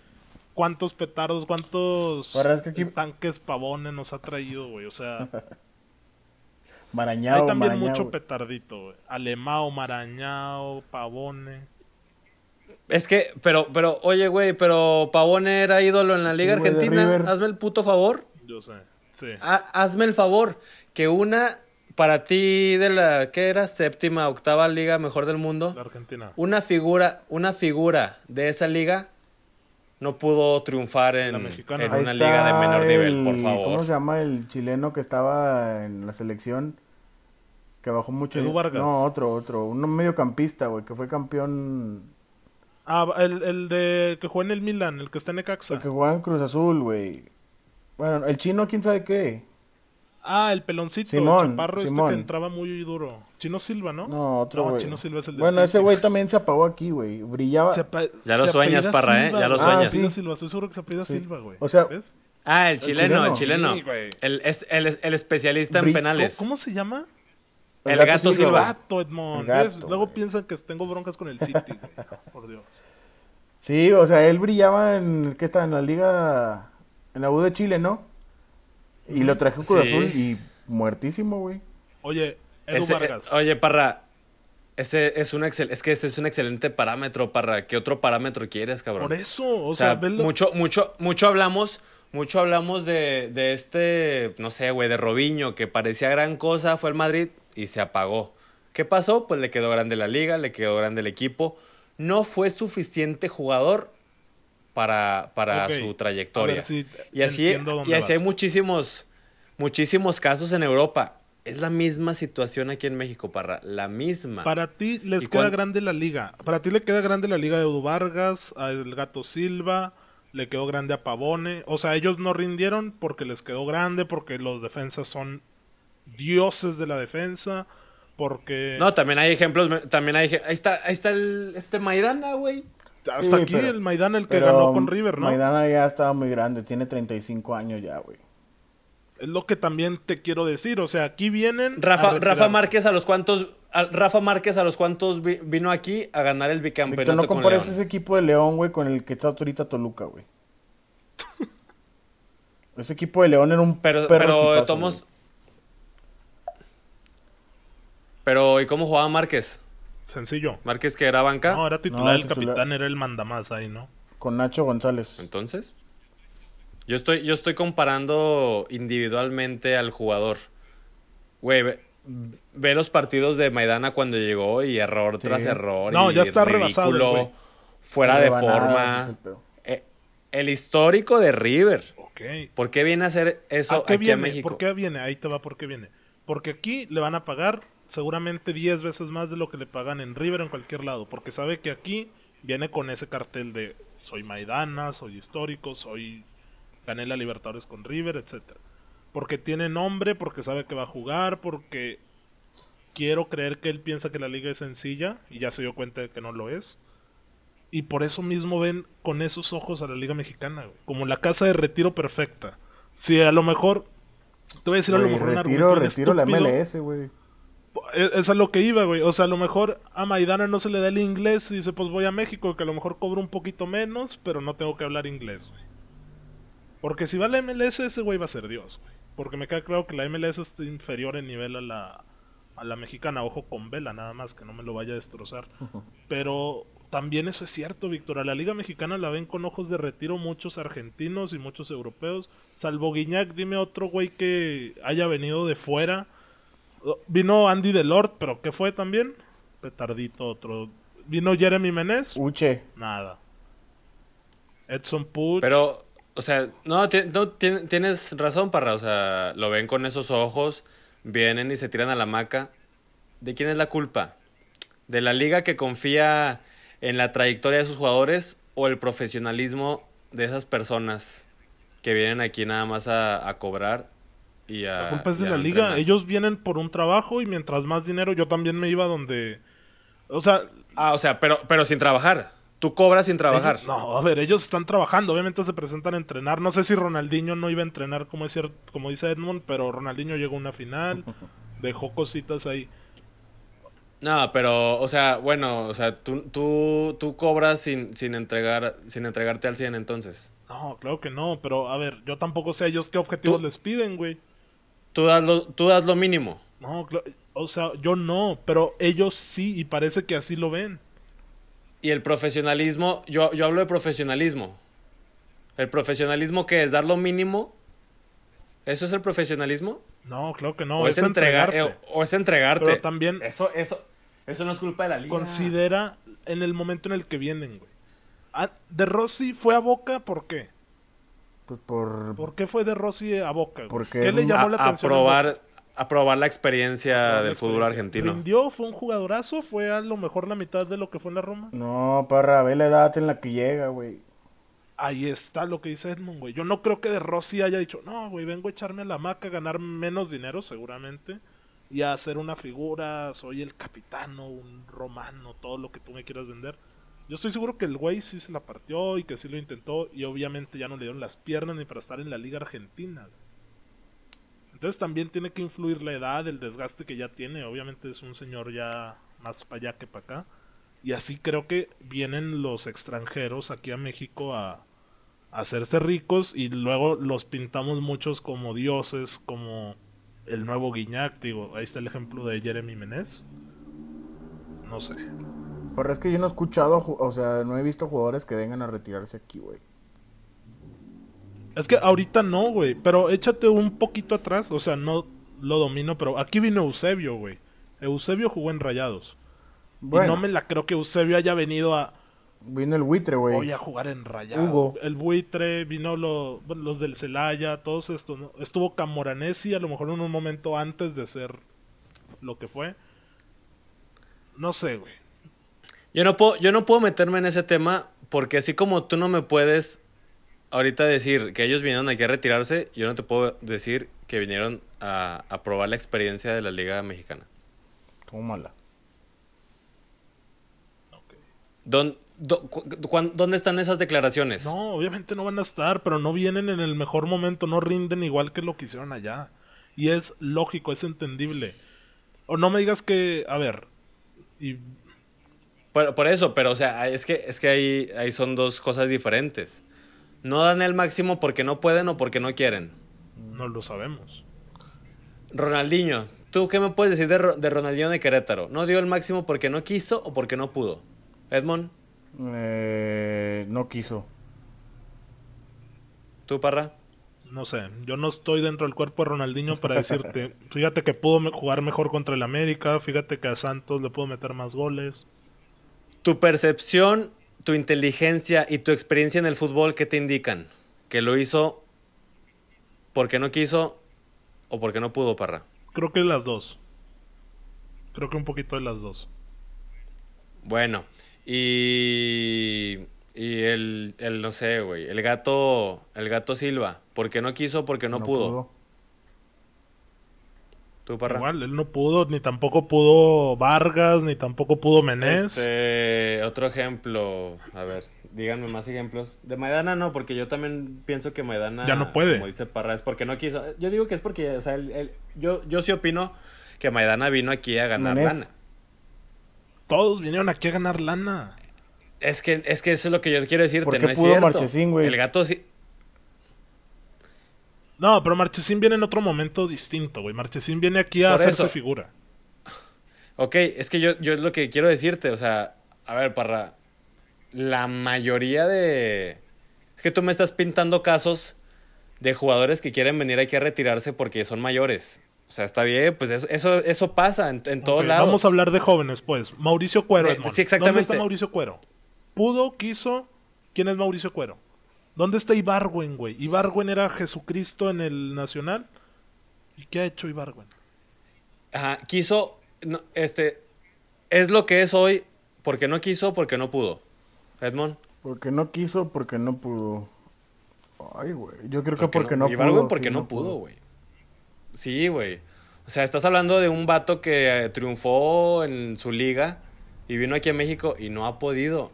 cuántos petardos, cuántos Ahora es que aquí- tanques pavones nos ha traído, güey. O sea, (laughs) Marañao, hay también Marañao, mucho petardito, güey. Alemao, Marañao, Pavone. Es que, pero, pero, oye, güey, pero Pavone era ídolo en la Liga Argentina. Hazme el puto favor. Yo sé, sí. Ha- hazme el favor. Que una, para ti, de la, ¿qué era? Séptima, octava liga mejor del mundo. La Argentina. Una figura, una figura de esa liga no pudo triunfar en, en una liga de menor nivel, por favor. ¿Cómo se llama el chileno que estaba en la selección? Que bajó mucho. Edu Vargas. No, otro, otro. Un mediocampista, güey, que fue campeón. Ah, el, el de que jugó en el Milan, el que está en Necaxa. El que jugaba en Cruz Azul, güey. Bueno, el chino, quién sabe qué. Ah, el peloncito, Simón, el chaparro este que entraba muy duro. Chino Silva, ¿no? No, otro, No, güey. Chino Silva es el del Bueno, ese güey también se apagó aquí, güey. Brillaba. Ya lo se sueñas, Parra, ¿eh? Ya lo sueñas. Apellida Sí. Silva, estoy seguro que se apellida Sí. Silva, güey. O sea, ¿Ves? Ah, el chileno, el chileno. chileno. Sí, güey. el, es, el, el especialista en penales. ¿Cómo se llama? El gato Silva. Gato, Edmond. El gato, ¿Ves? Luego güey. piensan que tengo broncas con el City, güey. Por Dios. Sí, o sea, él brillaba en. ¿Qué está? En la Liga. En la U de Chile, ¿no? Y lo trajo Cruz Sí. Azul y muertísimo, güey. Oye, Edu Ese- Vargas. eh, oye, Parra, ese es un excel, es que este es un excelente parámetro, Parra. ¿Qué otro parámetro quieres, cabrón? Por eso, o, O sea, sea, velo- mucho, mucho, mucho hablamos, mucho hablamos de, de este, no sé, güey, de Robinho, que parecía gran cosa, fue al Madrid y se apagó. ¿Qué pasó? Pues le quedó grande la liga, le quedó grande el equipo. No fue suficiente jugador para, para su trayectoria. si y así, y así hay muchísimos, muchísimos casos en Europa. Es la misma situación aquí en México, Parra. La misma. Para ti les ¿Y queda grande la liga. Para ti le queda grande la liga de Edu Vargas, a El Gato Silva, le quedó grande a Pavone. O sea, ellos no rindieron porque les quedó grande, porque los defensas son dioses de la defensa, porque No, también hay ejemplos, también hay, ahí está, ahí está el, este Maidana, güey. Hasta Sí, aquí pero- el Maidana el que Pero ganó con River, ¿no? Maidana ya estaba muy grande, tiene 35 años ya, güey. Es lo que también te quiero decir, o sea, aquí vienen Rafa. Rafa Márquez a los cuantos, a- Rafa Márquez a los cuantos vi- vino aquí a ganar el Víctor, bicampeonato no con compares León. ese equipo de León, güey, con el que está ahorita Toluca, güey. (laughs) ese equipo de León era un Pero, perro pero equipazo, tomos. Pero, ¿y cómo jugaba Márquez? Sencillo. Márquez que era banca. No, era titular, No, el titular. capitán era el mandamás ahí, ¿no? Con Nacho González. Entonces, yo estoy, yo estoy comparando individualmente al jugador. Güey, ve, ve los partidos de Maidana cuando llegó y error Sí. tras error. No, y ya está rebasado ridículo, güey. Fuera de forma. Eh, el histórico de River. Ok. ¿Por qué viene a hacer eso ¿A qué aquí viene? a México? ¿Por qué viene? Ahí te va por qué viene. Porque aquí le van a pagar seguramente 10 veces más de lo que le pagan en River o en cualquier lado. Porque sabe que aquí viene con ese cartel de soy Maidana, soy histórico, soy gané la Libertadores con River, etcétera. Porque tiene nombre, porque sabe que va a jugar, porque quiero creer que él piensa que la liga es sencilla y ya se dio cuenta de que no lo es. Y por eso mismo ven con esos ojos a la Liga Mexicana, güey. Como la casa de retiro perfecta. Si a lo mejor. Te voy a decir a lo mejor un retiro, argumento retiro la. MLS, güey. Es, es a lo que iba, güey. O sea, a lo mejor a Maidana no se le da el inglés y dice, pues voy a México, que a lo mejor cobro un poquito menos, pero no tengo que hablar inglés, güey. Porque si va a la MLS, ese güey va a ser Dios, güey. Porque me queda claro que la MLS es inferior en nivel a la, a la mexicana. Ojo con vela, nada más, que no me lo vaya a destrozar. (laughs) Pero también eso es cierto, Víctor. A la Liga Mexicana la ven con ojos de retiro muchos argentinos y muchos europeos. Salvo Guiñac, dime otro güey que haya venido de fuera. Vino Andy Delort, pero ¿qué fue también? Petardito otro. Vino Jeremy Menez, Uche. nada. Edson Puch. Pero, o sea, no, no, ti- tienes razón, Parra. O sea, lo ven con esos ojos, vienen y se tiran a la maca. ¿De quién es la culpa? ¿De la liga que confía en la trayectoria de sus jugadores o el profesionalismo de esas personas que vienen aquí nada más a, a cobrar y a. La culpa es de la liga. entrenar? Ellos vienen por un trabajo y mientras más dinero, yo también me iba donde. O sea, Ah, o sea, pero, pero sin trabajar. Tú cobras sin trabajar. ellos- no, a ver, ellos están trabajando. Obviamente se presentan a entrenar. No sé si Ronaldinho no iba a entrenar como es cierto, como dice Edmond, pero Ronaldinho llegó a una final, (laughs) dejó cositas ahí. No, pero, o sea, bueno, o sea, tú, tú, tú cobras sin, sin entregar, sin entregarte al 100 entonces. No, claro que no, pero a ver, yo tampoco sé a ellos qué objetivos Tú- les piden, güey. Tú das lo, tú das lo mínimo. No, o sea, yo no, pero ellos sí, y parece que así lo ven. Y el profesionalismo, yo, yo hablo de profesionalismo. ¿El profesionalismo qué es? ¿Dar lo mínimo? ¿Eso es el profesionalismo? No, claro que no, o, es, es entregar, entregarte. eh, o es entregarte. Pero también Eso, eso, eso no es culpa de la liga. considera en el momento en el que vienen, güey. Ah, de Rossi fue a Boca, ¿por qué? Pues por. ¿Por qué fue de Rossi a Boca? Porque ¿Qué le llamó a, la a atención? en probar, a probar la experiencia Probar la del fútbol experiencia. argentino. ¿Rindió? ¿Fue un jugadorazo? ¿Fue a lo mejor la mitad de lo que fue en la Roma? No, parra, ve la edad en la que llega, güey. Ahí está lo que dice Edmond, güey. Yo no creo que de Rossi haya dicho, no, güey, vengo a echarme a la maca, a ganar menos dinero, seguramente, y a hacer una figura, soy el capitano, un romano, todo lo que tú me quieras vender. Yo estoy seguro que el güey sí se la partió y que sí lo intentó, y obviamente ya no le dieron las piernas ni para estar en la Liga Argentina. Entonces también tiene que influir la edad, el desgaste que ya tiene. Obviamente es un señor ya más para allá que para acá. Y así creo que vienen los extranjeros aquí a México a, a hacerse ricos y luego los pintamos muchos como dioses, como el nuevo Guiñac. Digo, ahí está el ejemplo de Jeremy Menez. No sé. Pero es que yo no he escuchado, o sea, no he visto jugadores que vengan a retirarse aquí, güey. Es que ahorita no, güey. Pero échate un poquito atrás. O sea, no lo domino, pero aquí vino Eusebio, güey. Eusebio jugó en Rayados. Bueno, Y no me la creo que Eusebio haya venido a... vino el buitre, güey. Voy a jugar en Rayados. Hugo. El buitre, vino lo- los del Celaya, todos estos. ¿no? Estuvo Camoranesi a lo mejor en un momento antes de ser lo que fue. No sé, güey. Yo no puedo, yo no puedo meterme en ese tema porque así como tú no me puedes ahorita decir que ellos vinieron aquí a retirarse, yo no te puedo decir que vinieron a, a probar la experiencia de la Liga Mexicana. Tómala. ¿Dón- dó- cu- cuán- ¿Dónde están esas declaraciones? No, obviamente no van a estar, pero no vienen en el mejor momento, no rinden igual que lo que hicieron allá. Y es lógico, es entendible. O no me digas que, a ver, y Por, por eso, pero o sea, es que, es que ahí, ahí son dos cosas diferentes. No dan el máximo porque no pueden o porque no quieren. no lo sabemos. Ronaldinho, ¿tú qué me puedes decir de, de Ronaldinho de Querétaro? ¿No dio el máximo porque no quiso o porque no pudo? Edmond, Eh, no quiso. ¿tú, Parra? No sé, yo no estoy dentro del cuerpo de Ronaldinho para decirte, (laughs) fíjate que pudo jugar mejor contra el América, fíjate que a Santos le pudo meter más goles. Tu percepción, tu inteligencia y tu experiencia en el fútbol, ¿qué te indican? ¿Que lo hizo porque no quiso o porque no pudo, Parra? Creo que las dos. Creo que un poquito de las dos. Bueno, y, y el, el, no sé, güey, el gato, el gato Silva, ¿por qué no quiso o porque no, pudo? ¿Tú, Parra? Igual, él no pudo, ni tampoco pudo Vargas, ni tampoco pudo Menés. Este, otro ejemplo, a ver, díganme más ejemplos. De Maidana no, porque yo también pienso que Maidana, Ya no puede. como dice Parra, es porque no quiso. Yo digo que es porque, o sea, él- él- yo, yo sí opino que Maidana vino aquí a ganar Menés. lana. Todos vinieron aquí a ganar lana. Es que, es que eso es lo que yo quiero decirte, ¿Por qué no es pudo cierto. Marchesín, güey? El gato sí. No, pero Marchesín viene en otro momento distinto, güey. Marchesín viene aquí a Por hacerse eso. figura. Ok, es que yo, yo es lo que quiero decirte, o sea, a ver, Parra, la mayoría de... Es que tú me estás pintando casos de jugadores que quieren venir aquí a retirarse porque son mayores. O sea, está bien, pues eso, eso, eso pasa en, en todos Ok, lados. Vamos a hablar de jóvenes, pues. Mauricio Cuero, Edmond. sí, exactamente. ¿Dónde está Mauricio Cuero? ¿Pudo? ¿Quiso? ¿Quién es Mauricio Cuero? ¿Dónde está Ibargüen, güey? Ibargüen era Jesucristo en el Nacional. ¿Y qué ha hecho Ibargüen? Ajá, quiso, no, este, es lo que es hoy porque no quiso, porque no pudo. Edmond. Porque no quiso, porque no pudo. Ay, güey. Yo creo que porque no, Ibargüen pudo. porque sí, no pudo, güey. Sí, güey. O sea, estás hablando de un vato que eh, triunfó en su liga y vino aquí a México y no ha podido.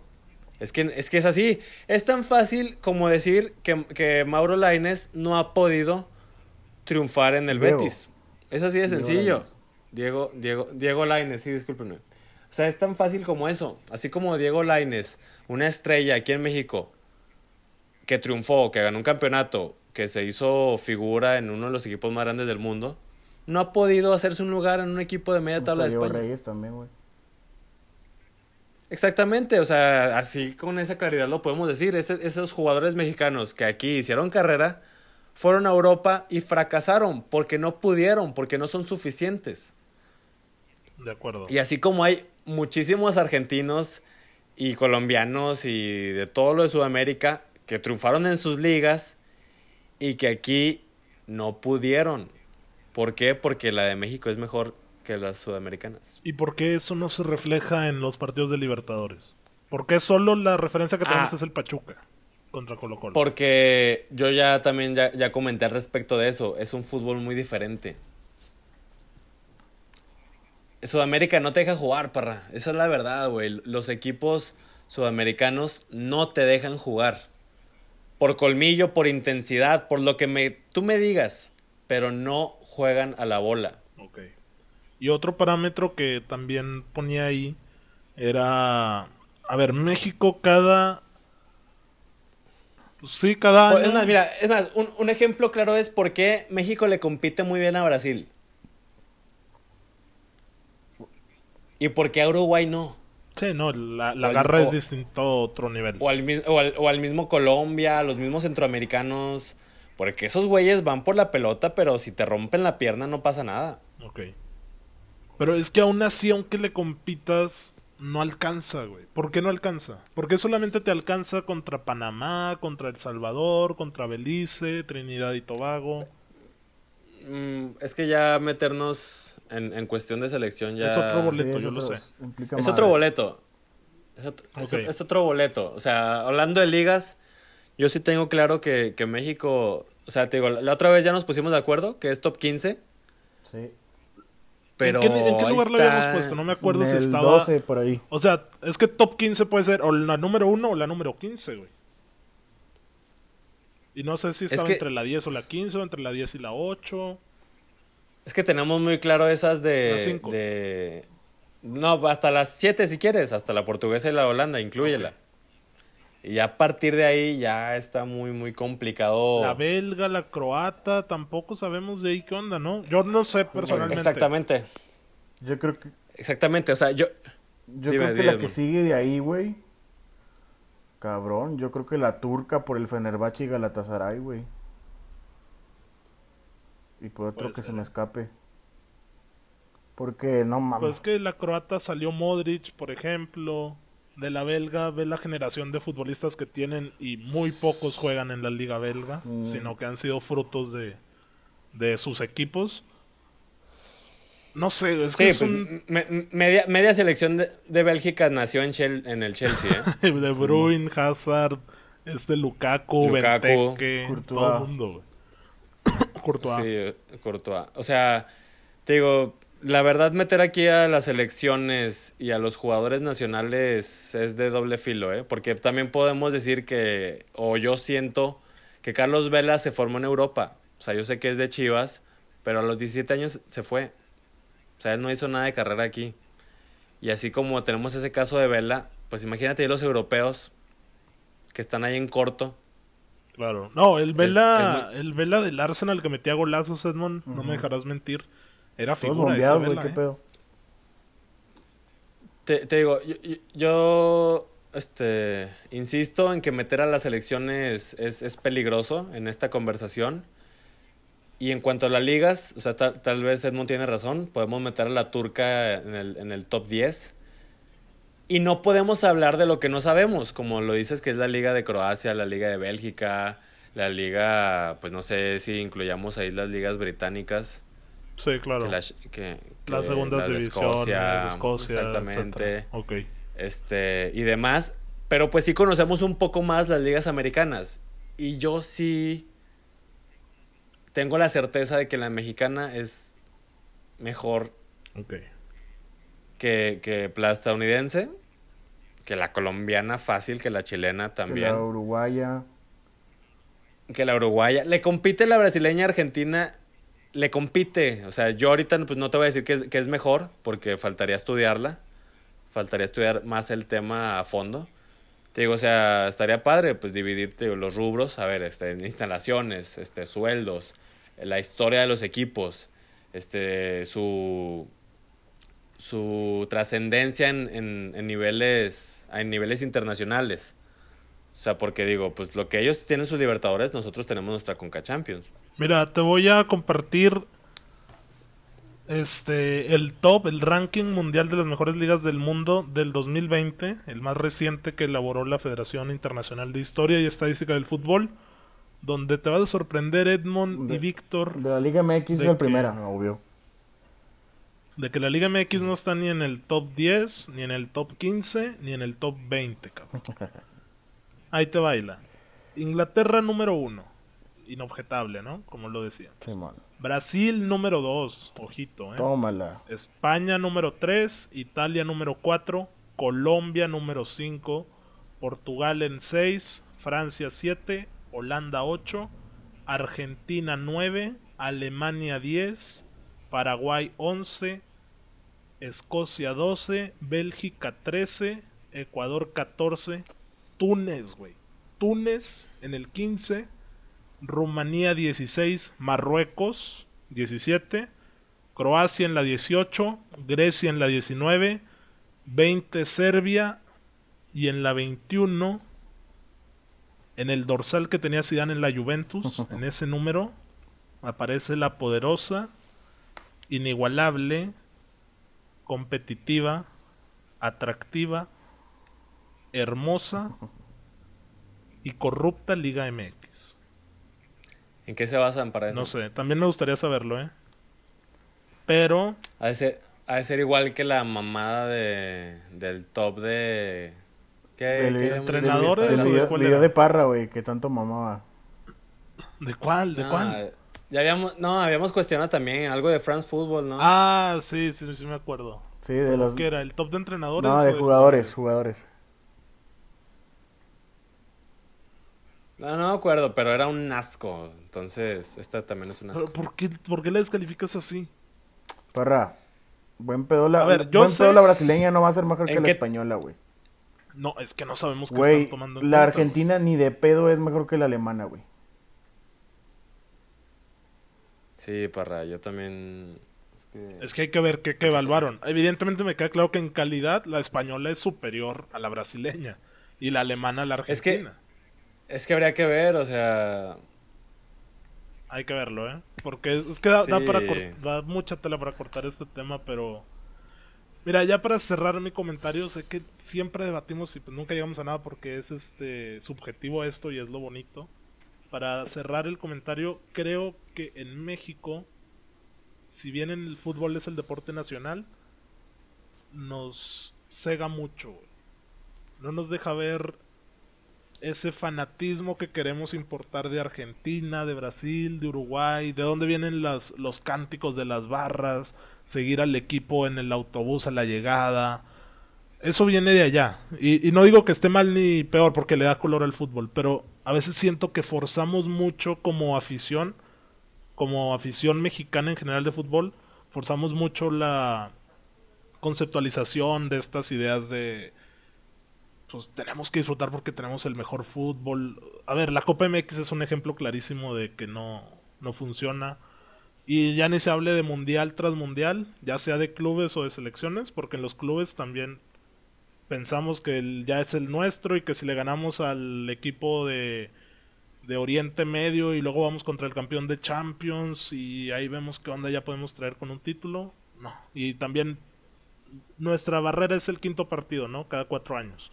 Es que es, que es así. Es tan fácil como decir que, que Mauro Laines no ha podido triunfar en el Diego. Betis. Es así de sencillo. Diego, Diego, Diego Laines, sí, discúlpenme. O sea, es tan fácil como eso. Así como Diego Laines, una estrella aquí en México, que triunfó, que ganó un campeonato, que se hizo figura en uno de los equipos más grandes del mundo, no ha podido hacerse un lugar en un equipo de media Está tabla de Diego España. Reyes también, güey. Exactamente, o sea, así con esa claridad lo podemos decir. Esos jugadores mexicanos que aquí hicieron carrera fueron a Europa y fracasaron porque no pudieron, porque no son suficientes. De acuerdo. Y así como hay muchísimos argentinos y colombianos y de todo lo de Sudamérica que triunfaron en sus ligas y que aquí no pudieron. ¿Por qué? Porque la de México es mejor que las sudamericanas. ¿Y por qué eso no se refleja en los partidos de Libertadores? ¿Por qué solo la referencia que tenemos Ah. es el Pachuca contra Colo Colo? Porque yo ya también ya, ya comenté al respecto de eso. Es un fútbol muy diferente. Sudamérica no te deja jugar, parra. Esa es la verdad, güey. Los equipos sudamericanos no te dejan jugar. Por colmillo, por intensidad, por lo que me, tú me digas. Pero no juegan a la bola. Ok. Y otro parámetro que también ponía ahí era. A ver, México cada. Pues sí, cada año. Es más, mira, es más, un, un ejemplo claro es por qué México le compite muy bien a Brasil. Y por qué a Uruguay no. Sí, no, la, la garra es distinto a otro nivel. O al, o, al, o al mismo Colombia, los mismos centroamericanos. Porque esos güeyes van por la pelota, pero si te rompen la pierna no pasa nada. Ok. Pero es que aún así, aunque le compitas, no alcanza, güey. ¿Por qué no alcanza? Porque solamente te alcanza contra Panamá, contra El Salvador, contra Belice, Trinidad y Tobago. Mm, es que ya meternos en, en cuestión de selección ya... Es otro Sí, boleto, es yo lo otro- sé. implica Es madre. otro boleto. Es otro, es- Ok. es otro boleto. O sea, hablando de ligas, yo sí tengo claro que, que México... O sea, te digo, la, la otra vez ya nos pusimos de acuerdo que es top 15, Sí. Pero... ¿En qué, en qué lugar lo habíamos puesto? No me acuerdo En si el estaba. 12 por ahí. O sea, es que top 15 puede ser o la número 1 o la número 15, güey. Y no sé si estaba que- entre la 10 o la 15 o entre la 10 y la 8. Es que tenemos muy claro esas de... Las cinco. de- No, hasta las 7 si quieres, hasta la portuguesa y la holanda, inclúyela. Y ya a partir de ahí ya está muy, muy complicado. La belga, la croata, tampoco sabemos de ahí qué onda, ¿no? Yo no sé personalmente. Exactamente, Yo creo que, exactamente. O sea, yo... yo Dime, creo que dime, la que sigue de ahí, güey. Cabrón, yo creo que la turca por el Fenerbahce y Galatasaray, güey. Y por otro Puede que ser. se me escape. Porque no mames. Pues que la croata salió Modric, por ejemplo. De la belga, ve la generación de futbolistas que tienen y muy pocos juegan en la liga belga, Mm. sino que han sido frutos de, de sus equipos. No sé, es que Sí, es pues, un me- media, media selección de, de Bélgica nació en, Chel- en el Chelsea, ¿eh? (laughs) De Bruyne, Hazard, este Lukaku, Lukaku, Benteke, Courtois. todo el mundo, güey. (coughs) Courtois. Sí, Courtois. O sea, Te digo, la verdad meter aquí a las elecciones y a los jugadores nacionales es de doble filo, ¿eh? Porque también podemos decir que, o yo siento que Carlos Vela se formó en Europa. O sea, yo sé que es de Chivas, pero a los 17 años se fue. O sea, él no hizo nada de carrera aquí. Y así como tenemos ese caso de Vela, pues imagínate los europeos que están ahí en corto. Claro. No, el Vela, el Vela del Arsenal que metía golazos, Edmond, no me dejarás mentir. Era figura ese Vela, ¿qué ¿eh? pedo? Te, digo, yo, este, insisto en que meter a las elecciones es, es peligroso en esta conversación. Y en cuanto a las ligas, o sea, tal, vez Edmond tiene razón, podemos meter a la turca en el, en el top 10. Y no podemos hablar de lo que no sabemos, como lo dices que es la liga de Croacia, la liga de Bélgica, la liga, pues no sé si incluyamos ahí las ligas británicas. Sí, claro. las, que, segundas divisiones, Escocia, Escocia, exactamente. Ok. Este, y demás. Pero pues sí conocemos un poco más las ligas americanas. Y yo sí tengo la certeza de que la mexicana es mejor que, que la estadounidense, que la colombiana fácil, que la chilena también. Que la uruguaya. Que la uruguaya. Le compite la brasileña argentina, le compite. O sea, yo ahorita pues, no te voy a decir que es, mejor, porque faltaría estudiarla. Faltaría estudiar más el tema a fondo. Te digo, o sea, estaría padre pues dividirte los rubros, a ver, este, instalaciones, este, sueldos, la historia de los equipos, este, su, su trascendencia en, en, niveles, en niveles internacionales. O sea, porque digo, pues lo que ellos tienen sus Libertadores, nosotros tenemos nuestra Conca Champions. Mira, te voy a compartir este el top, el ranking mundial de las mejores ligas del mundo del 2020, el más reciente que elaboró la Federación Internacional de Historia y Estadística del Fútbol donde te vas a sorprender Edmond y Víctor. De la Liga MX es el primera, obvio. De que la Liga MX no está ni en el top 10, ni en el top 15, ni en el top 20, cabrón. (laughs) Ahí te baila. Inglaterra número 1. Inobjetable, ¿no? Como lo decía. Brasil número 2. Ojito, ¿eh? Tómala. España número 3. Italia número 4. Colombia número 5. Portugal en 6. Francia 7. Holanda 8, Argentina 9, Alemania 10, Paraguay 11, Escocia 12, Bélgica 13, Ecuador 14, Túnez, güey. Túnez en el 15, Rumanía 16, Marruecos 17, Croacia en la 18, Grecia en la 19, 20 Serbia. Y en la 21 en el dorsal que tenía Zidane en la Juventus, (laughs) en ese número, aparece la poderosa, inigualable, competitiva, atractiva, hermosa y corrupta Liga MX. ¿En qué se basan para eso? No sé, también me gustaría saberlo, ¿eh? Pero... Ha de ser, ha de ser igual que la mamada de, del top de ¿Qué, entrenadores? El video, de Parra, güey, que tanto mamaba. ¿De cuál? ¿De cuál? Ya habíamos, no, habíamos cuestionado también algo de France Football, ¿no? Ah, sí, sí, sí me acuerdo. Sí, de los... ¿Qué era? ¿El top de entrenadores? No, de jugadores, jugadores. No, no me acuerdo, pero era un asco. Entonces, esta también es un asco. ¿Por qué, por qué la descalificas así? Parra, buen pedo la, buen pedo la brasileña no va a ser mejor que la española, güey. No, es que no sabemos qué están tomando. la Argentina ni de pedo es mejor que la alemana, güey. Sí, parra, yo también. Es que, hay que ver qué, evaluaron. Evidentemente me queda claro que en calidad la española es superior a la brasileña y la alemana a la argentina. Es que, es que habría que ver, o sea. Hay que verlo, ¿eh? Porque es, que da, para da mucha tela para cortar este tema, pero Mira, ya para cerrar mi comentario, sé que siempre debatimos y pues nunca llegamos a nada porque es este subjetivo esto y es lo bonito. Para cerrar el comentario, creo que en México, si bien en el fútbol es el deporte nacional, nos cega mucho. No nos deja ver ese fanatismo que queremos importar de Argentina, de Brasil, de Uruguay, de dónde vienen los cánticos de las barras, seguir al equipo en el autobús a la llegada. Eso viene de allá. Y, y no digo que esté mal ni peor porque le da color al fútbol, pero a veces siento que forzamos mucho como afición, como afición mexicana en general de fútbol, forzamos mucho la conceptualización de estas ideas de pues tenemos que disfrutar porque tenemos el mejor fútbol. A ver, la Copa MX es un ejemplo clarísimo de que no, no funciona. Y ya ni se hable de mundial tras mundial, ya sea de clubes o de selecciones, porque en los clubes también pensamos que ya es el nuestro y que si le ganamos al equipo de, de Oriente Medio y luego vamos contra el campeón de Champions y ahí vemos qué onda ya podemos traer con un título. No. Y también nuestra barrera es el quinto partido, ¿no? Cada cuatro años.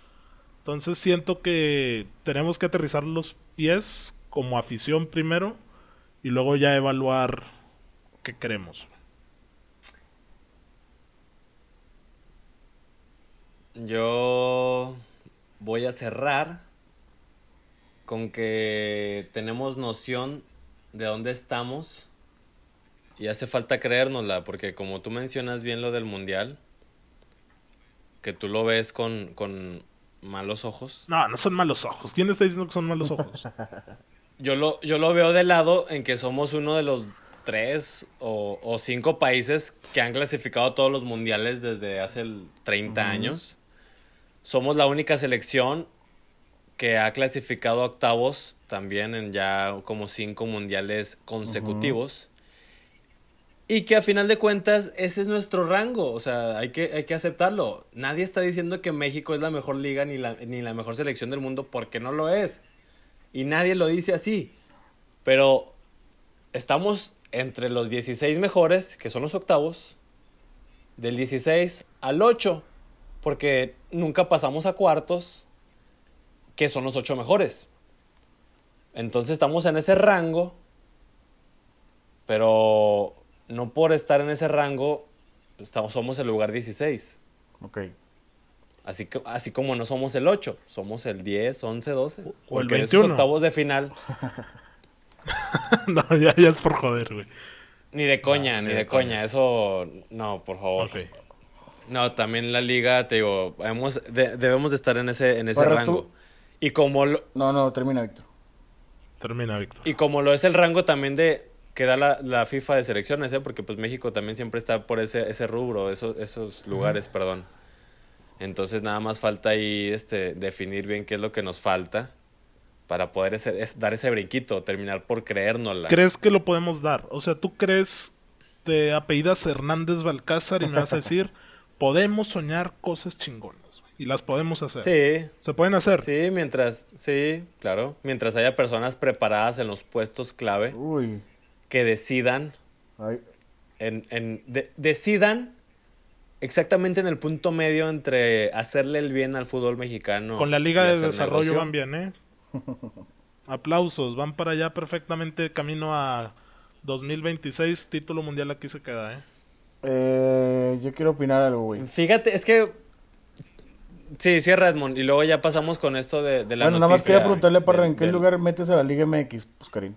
Entonces siento que tenemos que aterrizar los pies como afición primero y luego ya evaluar qué queremos. Yo voy a cerrar con que tenemos noción de dónde estamos y hace falta creérnosla, porque como tú mencionas bien lo del mundial, que tú lo ves con, con malos ojos. No, no son malos ojos. ¿Quién está diciendo que son malos ojos? (laughs) yo, lo, yo lo veo de lado en que somos uno de los tres o, o cinco países que han clasificado todos los mundiales desde hace 30 uh -huh. años. Somos la única selección que ha clasificado a octavos también en ya como cinco mundiales consecutivos. Uh -huh. Y que a final de cuentas ese es nuestro rango, o sea, hay que, hay que aceptarlo. Nadie está diciendo que México es la mejor liga ni la, ni la mejor selección del mundo porque no lo es. Y nadie lo dice así. Pero estamos entre los 16 mejores, que son los octavos, del 16 al 8, porque nunca pasamos a cuartos, que son los 8 mejores. Entonces estamos en ese rango, pero no por estar en ese rango, estamos, somos el lugar 16. Ok. Así, que, así como no somos el 8, somos el 10, 11, 12. O el 21. octavos de final. (laughs) no, ya, ya, es por joder, güey. Ni de coña, no, ni, de, de coña. coña. Eso, no, por favor. Okay. No, también la liga, te digo, hemos, de, debemos de estar en ese, en ese rango. Tú... Y como... Lo... No, no, termina, Víctor. Termina, Víctor. Y como lo es el rango también de que da la, la, FIFA de selecciones, ¿eh? porque pues México también siempre está por ese, ese rubro, esos, esos lugares, perdón. Entonces nada más falta ahí este, definir bien qué es lo que nos falta para poder ese, es, dar ese brinquito, terminar por creérnosla. ¿Crees que lo podemos dar? O sea, ¿tú crees, te apellidas Hernández Balcázar y me vas a decir, (laughs) podemos soñar cosas chingonas y las podemos hacer? Sí. ¿Se pueden hacer? Sí, mientras, sí, claro, mientras haya personas preparadas en los puestos clave. Uy que decidan en, en de, decidan exactamente en el punto medio entre hacerle el bien al fútbol mexicano. Con la Liga de Desarrollo negocio. van bien, ¿eh? (laughs) Aplausos, van para allá perfectamente camino a 2026, título mundial aquí se queda, ¿eh? eh yo quiero opinar algo, güey. Fíjate, es que Sí, sí, Redmond. Y luego ya pasamos con esto de, de la Bueno, nada más quería preguntarle, Parra, ¿en qué del... lugar metes a la Liga MX, pues, Karim?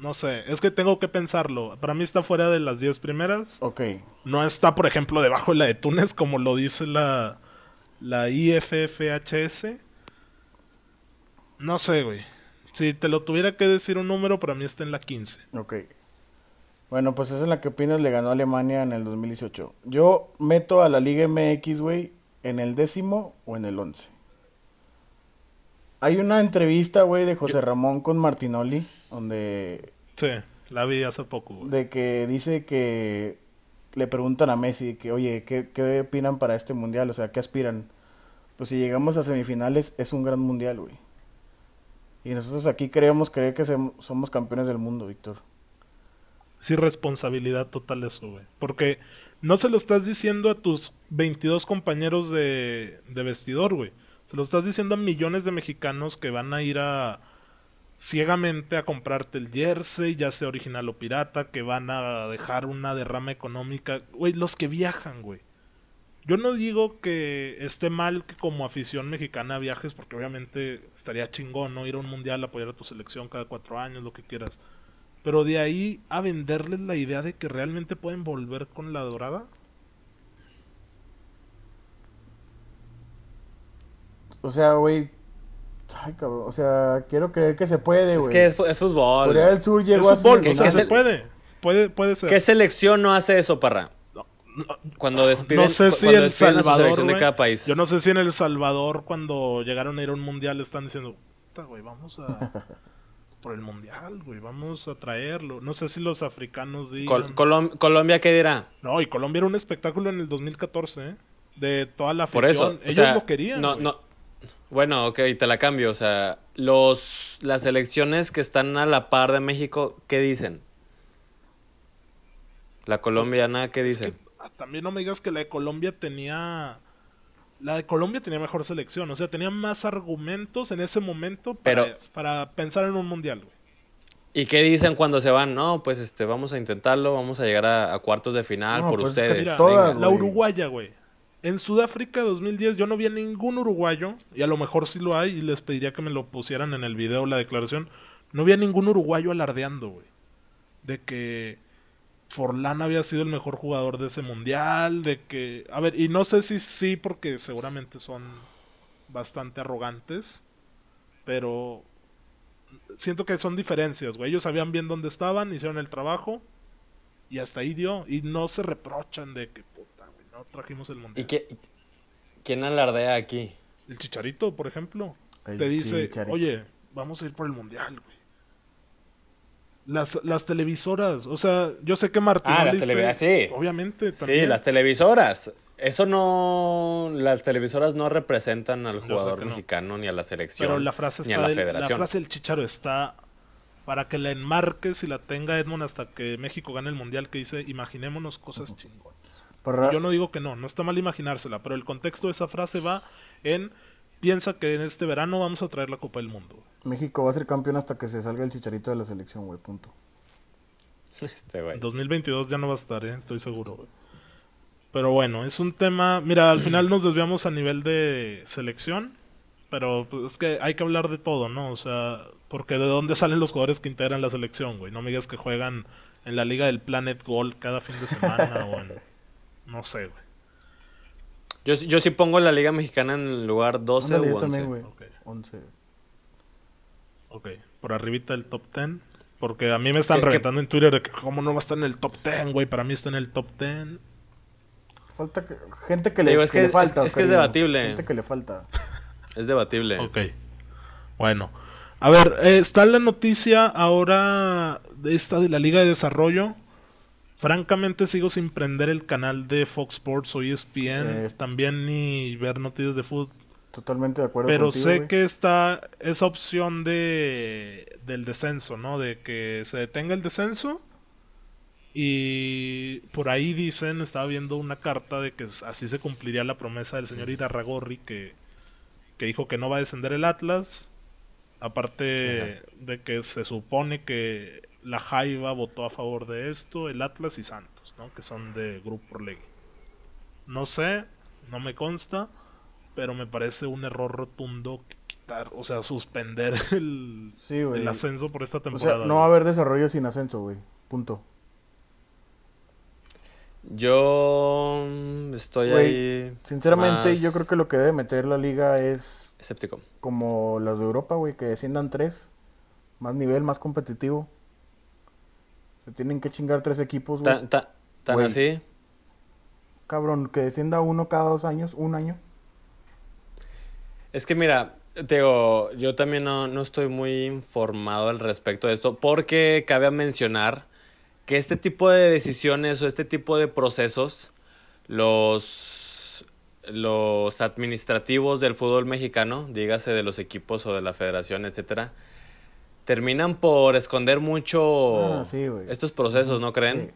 No sé, es que tengo que pensarlo. Para mí está fuera de las 10 primeras. Ok. No está, por ejemplo, debajo de la de Túnez, como lo dice la, la IFFHS. No sé, güey. Si te lo tuviera que decir un número, para mí está en la 15. Ok. Bueno, pues esa es la que opinas le ganó a Alemania en el 2018. Yo meto a la Liga MX, güey, en el décimo o en el once. Hay una entrevista, güey, de José Ramón con Martinoli donde... Sí, la vi hace poco. Güey. De que dice que le preguntan a Messi que, oye, ¿qué, ¿qué opinan para este mundial? O sea, ¿qué aspiran? Pues si llegamos a semifinales es un gran mundial, güey. Y nosotros aquí queremos creer que somos campeones del mundo, Víctor. Sí, responsabilidad total eso, güey. Porque no se lo estás diciendo a tus 22 compañeros de, de vestidor, güey. Se lo estás diciendo a millones de mexicanos que van a ir a, ciegamente a comprarte el jersey, ya sea original o pirata, que van a dejar una derrama económica. Güey, los que viajan, güey. Yo no digo que esté mal que como afición mexicana viajes, porque obviamente estaría chingón, ¿no? Ir a un mundial, apoyar a tu selección cada cuatro años, lo que quieras. Pero de ahí a venderles la idea de que realmente pueden volver con la dorada. O sea, güey. Ay, cabrón. O sea, quiero creer que se puede, Es güey. que es, es fútbol. Corea del Sur Es llegó a fútbol, que- o sea, se es puede. Puede, puede ser. ¿Qué selección no hace eso, Parra? Cuando despiden, no sé si cuando El a Salvador, selección de cada país. Yo no sé si en El Salvador cuando llegaron a ir a un mundial están diciendo, "Puta, güey, vamos a (laughs) por el mundial, güey, vamos a traerlo. No sé si los africanos digan. Col- Colom- Colombia, ¿qué dirá? No, y Colombia era un espectáculo en el 2014, ¿eh? De toda la Por afición. eso. o Ellos sea, lo querían. No, no. Bueno, ok, te la cambio. O sea, los, las selecciones que están a la par de México, ¿qué dicen? La colombiana, ¿qué Es dicen? que, ah, también no me digas que la de Colombia tenía... La de Colombia tenía mejor selección, o sea, tenía más argumentos en ese momento para, Pero- para pensar en un mundial, güey. ¿Y qué dicen cuando se van? No, pues este, vamos a intentarlo, vamos a llegar a, a cuartos de final No, por pues es que ustedes. Mira, todas, la uruguaya, güey. En Sudáfrica 2010 yo no vi a ningún uruguayo, y a lo mejor sí lo hay, y les pediría que me lo pusieran en el video, la declaración. No vi a ningún uruguayo alardeando, güey. De que Forlán había sido el mejor jugador de ese mundial, de que... A ver, y no sé si sí, porque seguramente son bastante arrogantes, pero siento que son diferencias, güey. Ellos sabían bien dónde estaban, hicieron el trabajo, y hasta ahí dio. Y no se reprochan de que, no trajimos el ¿Y mundial. qué, quién alardea aquí? El Chicharito, por ejemplo, El te dice, Chicharito. oye, vamos a ir por el mundial, güey. Las, las televisoras, o sea, yo sé que Martín Ah, las televi- sí. obviamente también. Sí, las televisoras. Eso no. Las televisoras no representan al jugador no. mexicano ni a la selección. Pero la frase ni a está la del- la, federación. frase del Chicharo está para que la enmarques y la tenga Edmond hasta que México gane el mundial que dice, imaginémonos cosas chingonas. Yo no digo que no, no está mal imaginársela, pero el contexto de esa frase va en piensa que en este verano vamos a traer la Copa del Mundo. México va a ser campeón hasta que se salga el chicharito de la selección, güey, punto. (laughs) Este güey. En 2022 ya no va a estar, ¿eh? estoy seguro. güey. Pero bueno, es un tema. Mira, al final nos desviamos a nivel de selección. Pero pues, es que hay que hablar de todo, ¿no? O sea, porque de dónde salen los jugadores que integran la selección, güey. No me digas que juegan en la liga del Planet Gold cada fin de semana o en. No sé, güey. Yo, sí- yo sí pongo la Liga Mexicana en el lugar 12 Ándale, u yo 11. también, güey. Ok. 11. Ok, por arribita del top 10. Porque a mí me están ¿Qué- qué- reventando en Twitter de que cómo no va a estar en el top 10, güey. Para mí está en el top 10. Falta que- gente que, le, Digo, es que que- le falta. es- es que es debatible. Gente que le falta. Es debatible. Ok. Bueno. A ver, eh, está la noticia ahora de esta de la Liga de Desarrollo. Francamente sigo sin prender el canal de Fox Sports o ESPN. Eh, También ni ver noticias de fútbol. Totalmente de acuerdo Pero contigo, sé que está esa opción de del descenso, ¿no? De que se detenga el descenso. Y por ahí dicen, estaba viendo una carta de que así se cumpliría la promesa del señor Irarragorri que, que dijo que no va a descender el Atlas. Aparte de que se supone que la Jaiba votó a favor de esto, el Atlas y Santos, ¿no? Que son de Grupo Orlegui. No sé, no me consta, pero me parece un error rotundo quitar, o sea, suspender (laughs) el, Sí, güey. el ascenso por esta O temporada. sea, no va a haber desarrollo sin ascenso, güey. Punto. Yo mm, estoy Güey, ahí. Sinceramente, más yo creo que lo que debe meter la liga es Escéptico. como las de Europa, güey, que desciendan tres. Más nivel, más competitivo. Se tienen que chingar tres equipos, güey. ¿Tan, tan- tan Güey. así? Cabrón, que descienda uno cada dos años, un año. Es que mira, te digo, yo también no, no estoy muy informado al respecto de esto, porque cabe mencionar que este tipo de decisiones o este tipo de procesos, los, los administrativos del fútbol mexicano, dígase de los equipos o de la federación, etcétera, terminan por esconder mucho Ah, sí, estos procesos, ¿no creen? Sí.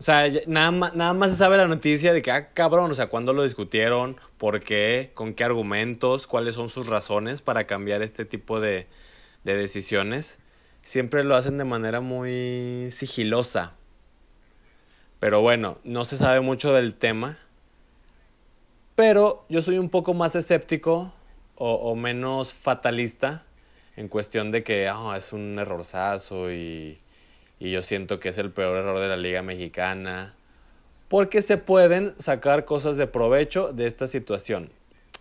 O sea, nada más, nada más se sabe la noticia de que, ah, cabrón, o sea, cuándo lo discutieron, por qué, con qué argumentos, cuáles son sus razones para cambiar este tipo de, de decisiones. Siempre lo hacen de manera muy sigilosa. Pero bueno, no se sabe mucho del tema. Pero yo soy un poco más escéptico o, menos fatalista en cuestión de que ah, es un errorzazo y, y yo siento que es el peor error de la Liga Mexicana. Porque se pueden sacar cosas de provecho de esta situación.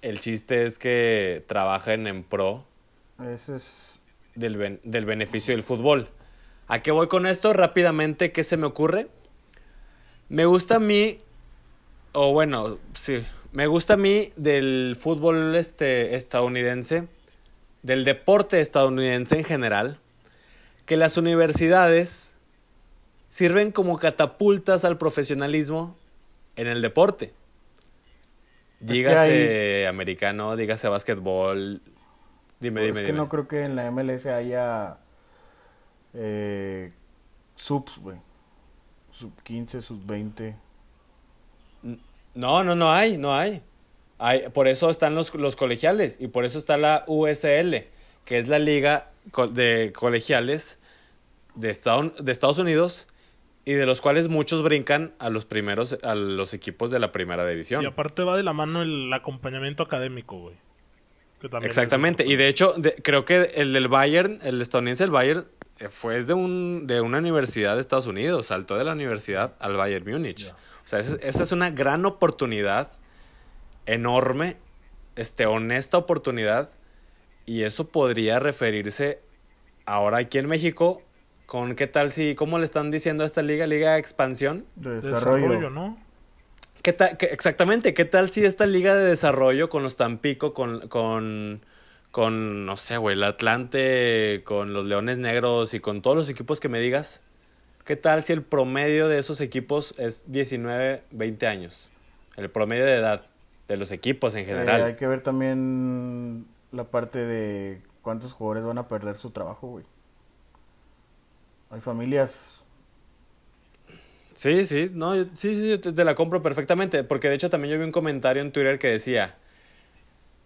El chiste es que trabajen en pro es... del, del beneficio del fútbol. ¿A qué voy con esto? Rápidamente, ¿qué se me ocurre? Me gusta a mí, o bueno, sí, me gusta a mí del fútbol este, estadounidense, del deporte estadounidense en general, que las universidades sirven como catapultas al profesionalismo en el deporte. Dígase americano, dígase básquetbol. Dime, dime, es que no creo que en la MLS haya eh, subs, güey. Sub 15, sub 20. No, no, no hay, no hay. Hay por eso están los, los colegiales y por eso está la USL, que es la liga de colegiales de, de Estados Unidos y de los cuales muchos brincan a los primeros, a los equipos de la primera división. Y aparte va de la mano el acompañamiento académico, güey. Exactamente, y de hecho creo que el del Bayern, el estadounidense del Bayern, eh, fue de, un, de una universidad de Estados Unidos, saltó de la universidad al Bayern Múnich. O sea, esa, esa, es una gran oportunidad, enorme, este, honesta oportunidad, y eso podría referirse ahora aquí en México con qué tal si, ¿cómo le están diciendo a esta liga? Liga de expansión. De desarrollo, ¿no? ¿Qué tal, exactamente, ¿qué tal si esta liga de desarrollo con los Tampico, con, con, con no sé, güey, el Atlante, con los Leones Negros y con todos los equipos que me digas, ¿qué tal si el promedio de esos equipos es 19, 20 años? El promedio de edad de los equipos en general. hay que ver también la parte de cuántos jugadores van a perder su trabajo, güey. Hay familias. Sí, sí, no, sí, sí, te, la compro perfectamente, porque de hecho también yo vi un comentario en Twitter que decía,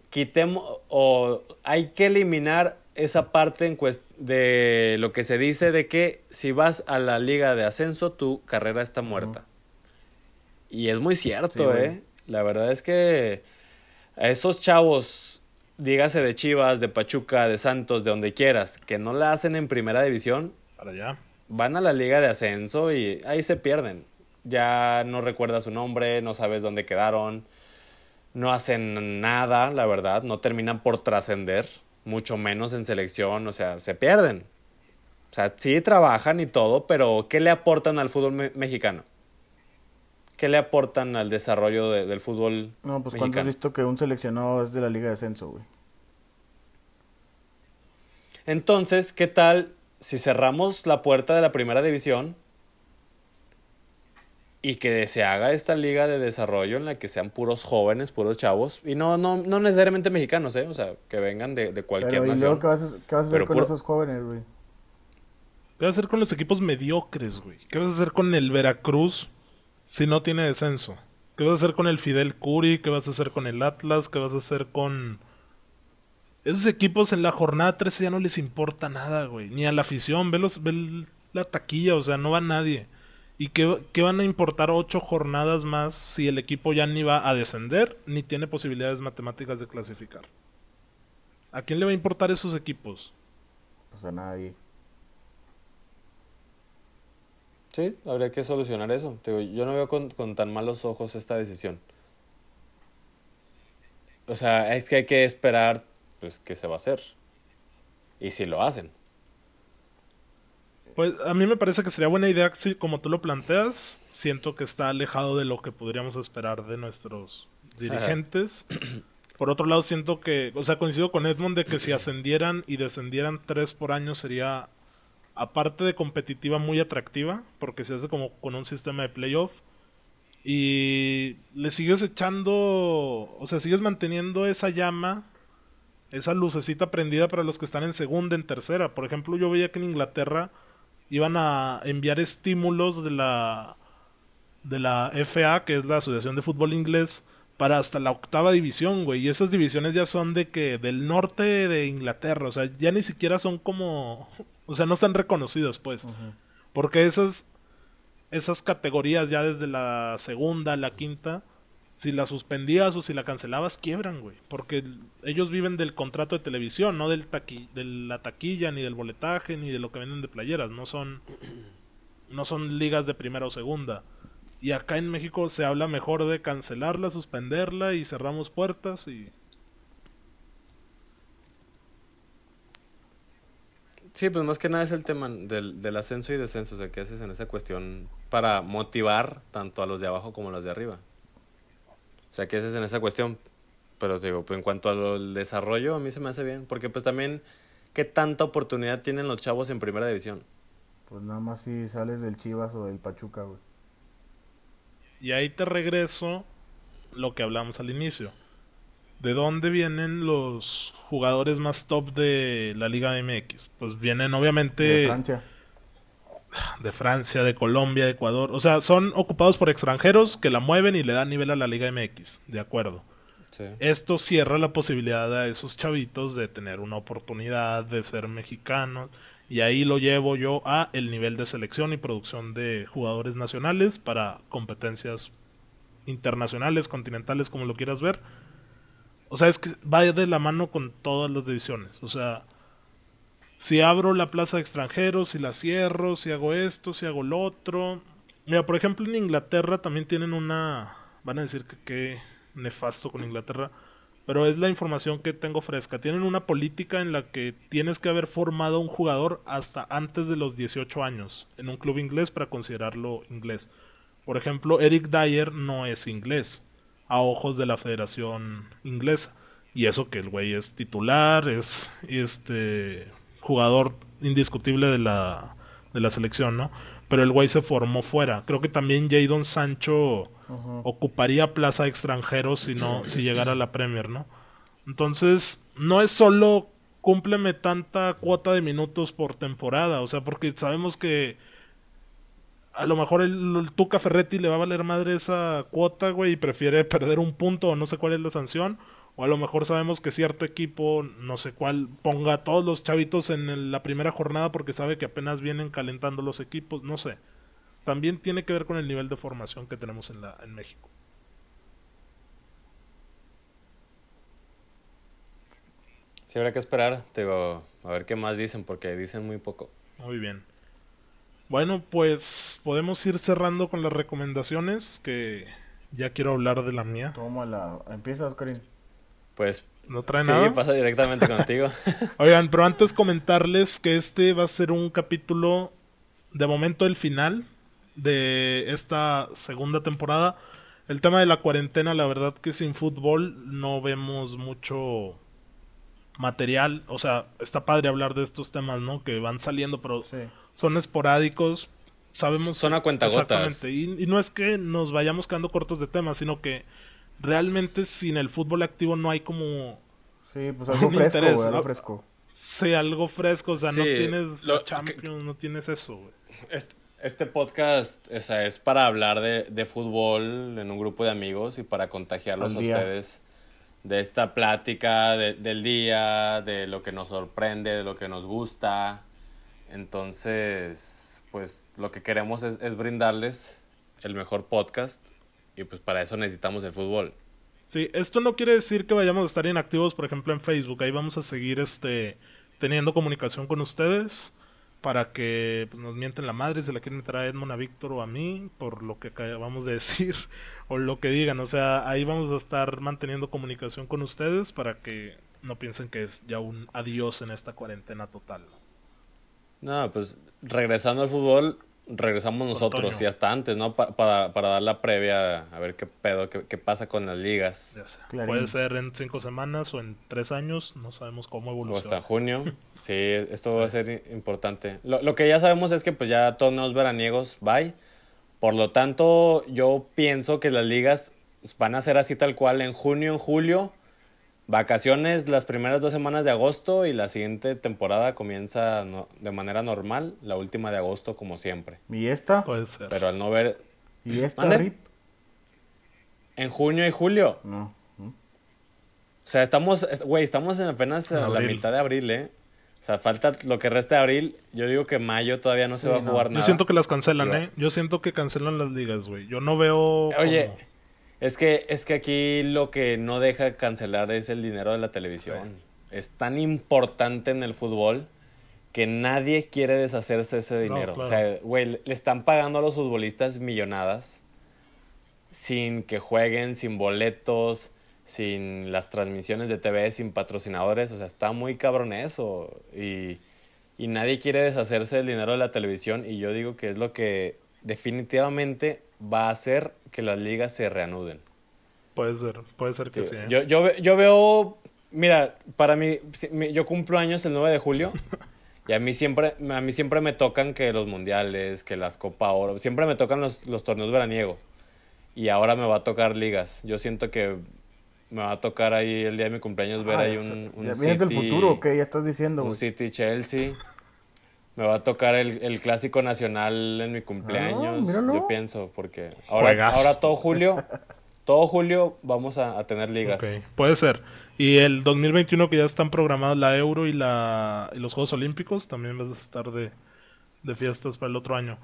quitemos o hay que eliminar esa parte en de lo que se dice de que si vas a la liga de ascenso tu carrera está muerta. Y es muy cierto, ¿eh? La verdad es que a esos chavos, dígase de Chivas, de Pachuca, de Santos, de donde quieras, que no la hacen en primera división, para allá. Van a la liga de ascenso y ahí se pierden. Ya no recuerdas su nombre, no sabes dónde quedaron, no hacen nada, la verdad, no terminan por trascender, mucho menos en selección, o sea, se pierden. O sea, sí trabajan y todo, pero ¿qué le aportan al fútbol mexicano? ¿Qué le aportan al desarrollo del fútbol No, pues ¿cuándo has visto que un seleccionado es de la liga de ascenso, güey? Entonces, ¿qué tal si cerramos la puerta de la primera división y que se haga esta liga de desarrollo en la que sean puros jóvenes, puros chavos, y no, no, no necesariamente mexicanos, ¿eh? O sea, que vengan de, de cualquier Pero, ¿y nación. ¿qué vas a, qué vas a hacer con esos jóvenes, güey? ¿Qué vas a hacer con los equipos mediocres, güey? ¿Qué vas a hacer con el Veracruz si no tiene descenso? ¿Qué vas a hacer con el Fidel Curi? ¿Qué vas a hacer con el Atlas? ¿Qué vas a hacer con esos equipos en la jornada 13 ya no les importa nada, güey. Ni a la afición. Ve, los, ve la taquilla, o sea, no va nadie. ¿Y qué, qué, van a importar ocho jornadas más si el equipo ya ni va a descender ni tiene posibilidades matemáticas de clasificar? ¿A quién le va a importar esos equipos? Pues a nadie. Sí, habría que solucionar eso. yo no veo con, con tan malos ojos esta decisión. O sea, es que hay que esperar pues, ¿qué se va a hacer? Y si lo hacen. Pues a mí me parece que sería buena idea, si, como tú lo planteas, siento que está alejado de lo que podríamos esperar de nuestros dirigentes. (clears throat) Por otro lado, siento que, o sea, coincido con Edmond de que si ascendieran y descendieran tres por año sería, aparte de competitiva, muy atractiva, porque se hace como con un sistema de playoff. Y le sigues echando, o sea, sigues manteniendo esa llama esa lucecita prendida para los que están en segunda, en tercera. Por ejemplo, yo veía que en Inglaterra iban a enviar estímulos de la de la FA, que es la Asociación de Fútbol Inglés, para hasta la octava división, güey. Y esas divisiones ya son de que del norte de Inglaterra, o sea, ya ni siquiera son como, o sea, no están reconocidos, pues. Porque esas esas categorías ya desde la segunda, la quinta si la suspendías o si la cancelabas, quiebran, güey. Porque ellos viven del contrato de televisión, no del de la taquilla, ni del boletaje, ni de lo que venden de playeras. No son, no son ligas de primera o segunda. Y acá en México se habla mejor de cancelarla, suspenderla y cerramos puertas y... Sí, pues más que nada es el tema del, del ascenso y descenso, o sea, ¿qué haces en esa cuestión para motivar tanto a los de abajo como a los de arriba? O sea, ¿qué haces en esa cuestión? Pero digo, pues en cuanto al desarrollo, a mí se me hace bien. Porque pues también, ¿qué tanta oportunidad tienen los chavos en primera división? Pues nada más si sales del Chivas o del Pachuca, güey. Y ahí te regreso lo que hablamos al inicio. ¿De dónde vienen los jugadores más top de la Liga MX? Pues vienen obviamente... De Francia de Francia, de Colombia, de Ecuador. O sea, son ocupados por extranjeros que la mueven y le dan nivel a la Liga MX. De acuerdo. Esto cierra la posibilidad a esos chavitos de tener una oportunidad de ser mexicanos. Y ahí lo llevo yo a el nivel de selección y producción de jugadores nacionales para competencias internacionales, continentales, como lo quieras ver. O sea, es que va de la mano con todas las decisiones. O sea, si abro la plaza de extranjeros, si la cierro, si hago esto, si hago lo otro. Mira, por ejemplo, en Inglaterra también tienen una... Van a decir que qué nefasto con Inglaterra, pero es la información que tengo fresca. Tienen una política en la que tienes que haber formado un jugador hasta antes de los 18 años en un club inglés para considerarlo inglés. Por ejemplo, Eric Dyer no es inglés a ojos de la Federación Inglesa. Y eso que el güey es titular, es este jugador indiscutible de la, de la selección, ¿no? Pero el güey se formó fuera. Creo que también Jadon Sancho ocuparía plaza de extranjero si, no, si llegara a la Premier, ¿no? Entonces, no es solo cúmpleme tanta cuota de minutos por temporada, o sea, porque sabemos que a lo mejor el, el, Tuca Ferretti le va a valer madre esa cuota, güey, y prefiere perder un punto o no sé cuál es la sanción, o a lo mejor sabemos que cierto equipo, no sé cuál, ponga a todos los chavitos en la primera jornada porque sabe que apenas vienen calentando los equipos, no sé. También tiene que ver con el nivel de formación que tenemos en, la, en México. Sí, habrá que esperar, digo, a ver qué más dicen, porque dicen muy poco. Muy bien. Bueno, pues podemos ir cerrando con las recomendaciones, que ya quiero hablar de la mía. Tómala, empieza, Oscarín. Pues no trae sí, nada. pasa directamente contigo. (laughs) Oigan, pero antes comentarles que este va a ser un capítulo de momento el final de esta segunda temporada. El tema de la cuarentena, la verdad que sin fútbol no vemos mucho material. O sea, está padre hablar de estos temas, ¿no? Que van saliendo, pero son esporádicos. Sabemos. Son a cuentagotas. Exactamente. Y, y no es que nos vayamos quedando cortos de temas, sino que realmente sin el fútbol activo no hay como sí, pues (laughs) algo fresco, interés, algo fresco. Sí, algo fresco, o sea, no tienes lo, Champions, no tienes eso, güey. Este, este, podcast o sea, es para hablar de, de, fútbol en un grupo de amigos y para contagiarlos a ustedes de esta plática de, del día, de lo que nos sorprende, de lo que nos gusta. Entonces, pues lo que queremos es, es brindarles el mejor podcast y pues para eso necesitamos el fútbol. Sí, esto no quiere decir que vayamos a estar inactivos, por ejemplo, en Facebook. Ahí vamos a seguir este teniendo comunicación con ustedes para que nos mienten la madre si la quieren meter a Edmond, a Víctor o a mí por lo que acabamos de (laughs) decir o lo que digan. O sea, ahí vamos a estar manteniendo comunicación con ustedes para que no piensen que es ya un adiós en esta cuarentena total. No, pues regresando al fútbol, regresamos nosotros y hasta antes, ¿no? para, para dar la previa, a ver qué pedo, qué, pasa con las ligas. Puede ser en cinco semanas o en tres años, no sabemos cómo evoluciona. O hasta junio. (laughs) Sí, esto va a ser importante. Lo, lo, que ya sabemos es que pues ya torneos veraniegos, bye. Por lo tanto, yo pienso que las ligas van a ser así tal cual en junio, en julio Vacaciones las primeras dos semanas de agosto y la siguiente temporada comienza de manera normal, la última de agosto como siempre. ¿Y esta? Puede ser. Pero al no ver... ¿Y esta, Rip? En junio y julio. No. O sea, estamos, güey, estamos en apenas a la mitad de abril, ¿eh? O sea, falta lo que resta de abril. Yo digo que mayo todavía no se va a jugar nada. Yo siento que las cancelan, ¿eh? Yo siento que cancelan las ligas, güey. Yo no veo... Oye, Es que, es que aquí lo que no deja cancelar es el dinero de la televisión. Es tan importante en el fútbol que nadie quiere deshacerse de ese dinero. O sea, güey, le están pagando a los futbolistas millonadas sin que jueguen, sin boletos, sin las transmisiones de TV, sin patrocinadores. O sea, está muy cabrón eso. Y, y nadie quiere deshacerse del dinero de la televisión. Y yo digo que es lo que definitivamente va a hacer que las ligas se reanuden. Puede ser, puede ser que sí. ¿eh? Yo, yo, yo veo, mira, para mí, yo cumplo años el 9 de julio. (laughs) Y a mí siempre, a mí siempre me tocan que los mundiales, que las Copa Oro, siempre me tocan los, los torneos veraniegos. Y ahora me va a tocar ligas. Yo siento que me va a tocar ahí el día de mi cumpleaños ver ah, ahí un, un City, del futuro, ¿qué ya estás diciendo? Un City Chelsea. (laughs) Me va a tocar el, el clásico nacional en mi cumpleaños. Ah, yo pienso, porque ahora, ahora todo julio todo julio vamos a, tener ligas. puede ser. Y el 2021 que ya están programados la Euro y, la, los Juegos Olímpicos, también vas a estar de, fiestas para el otro año.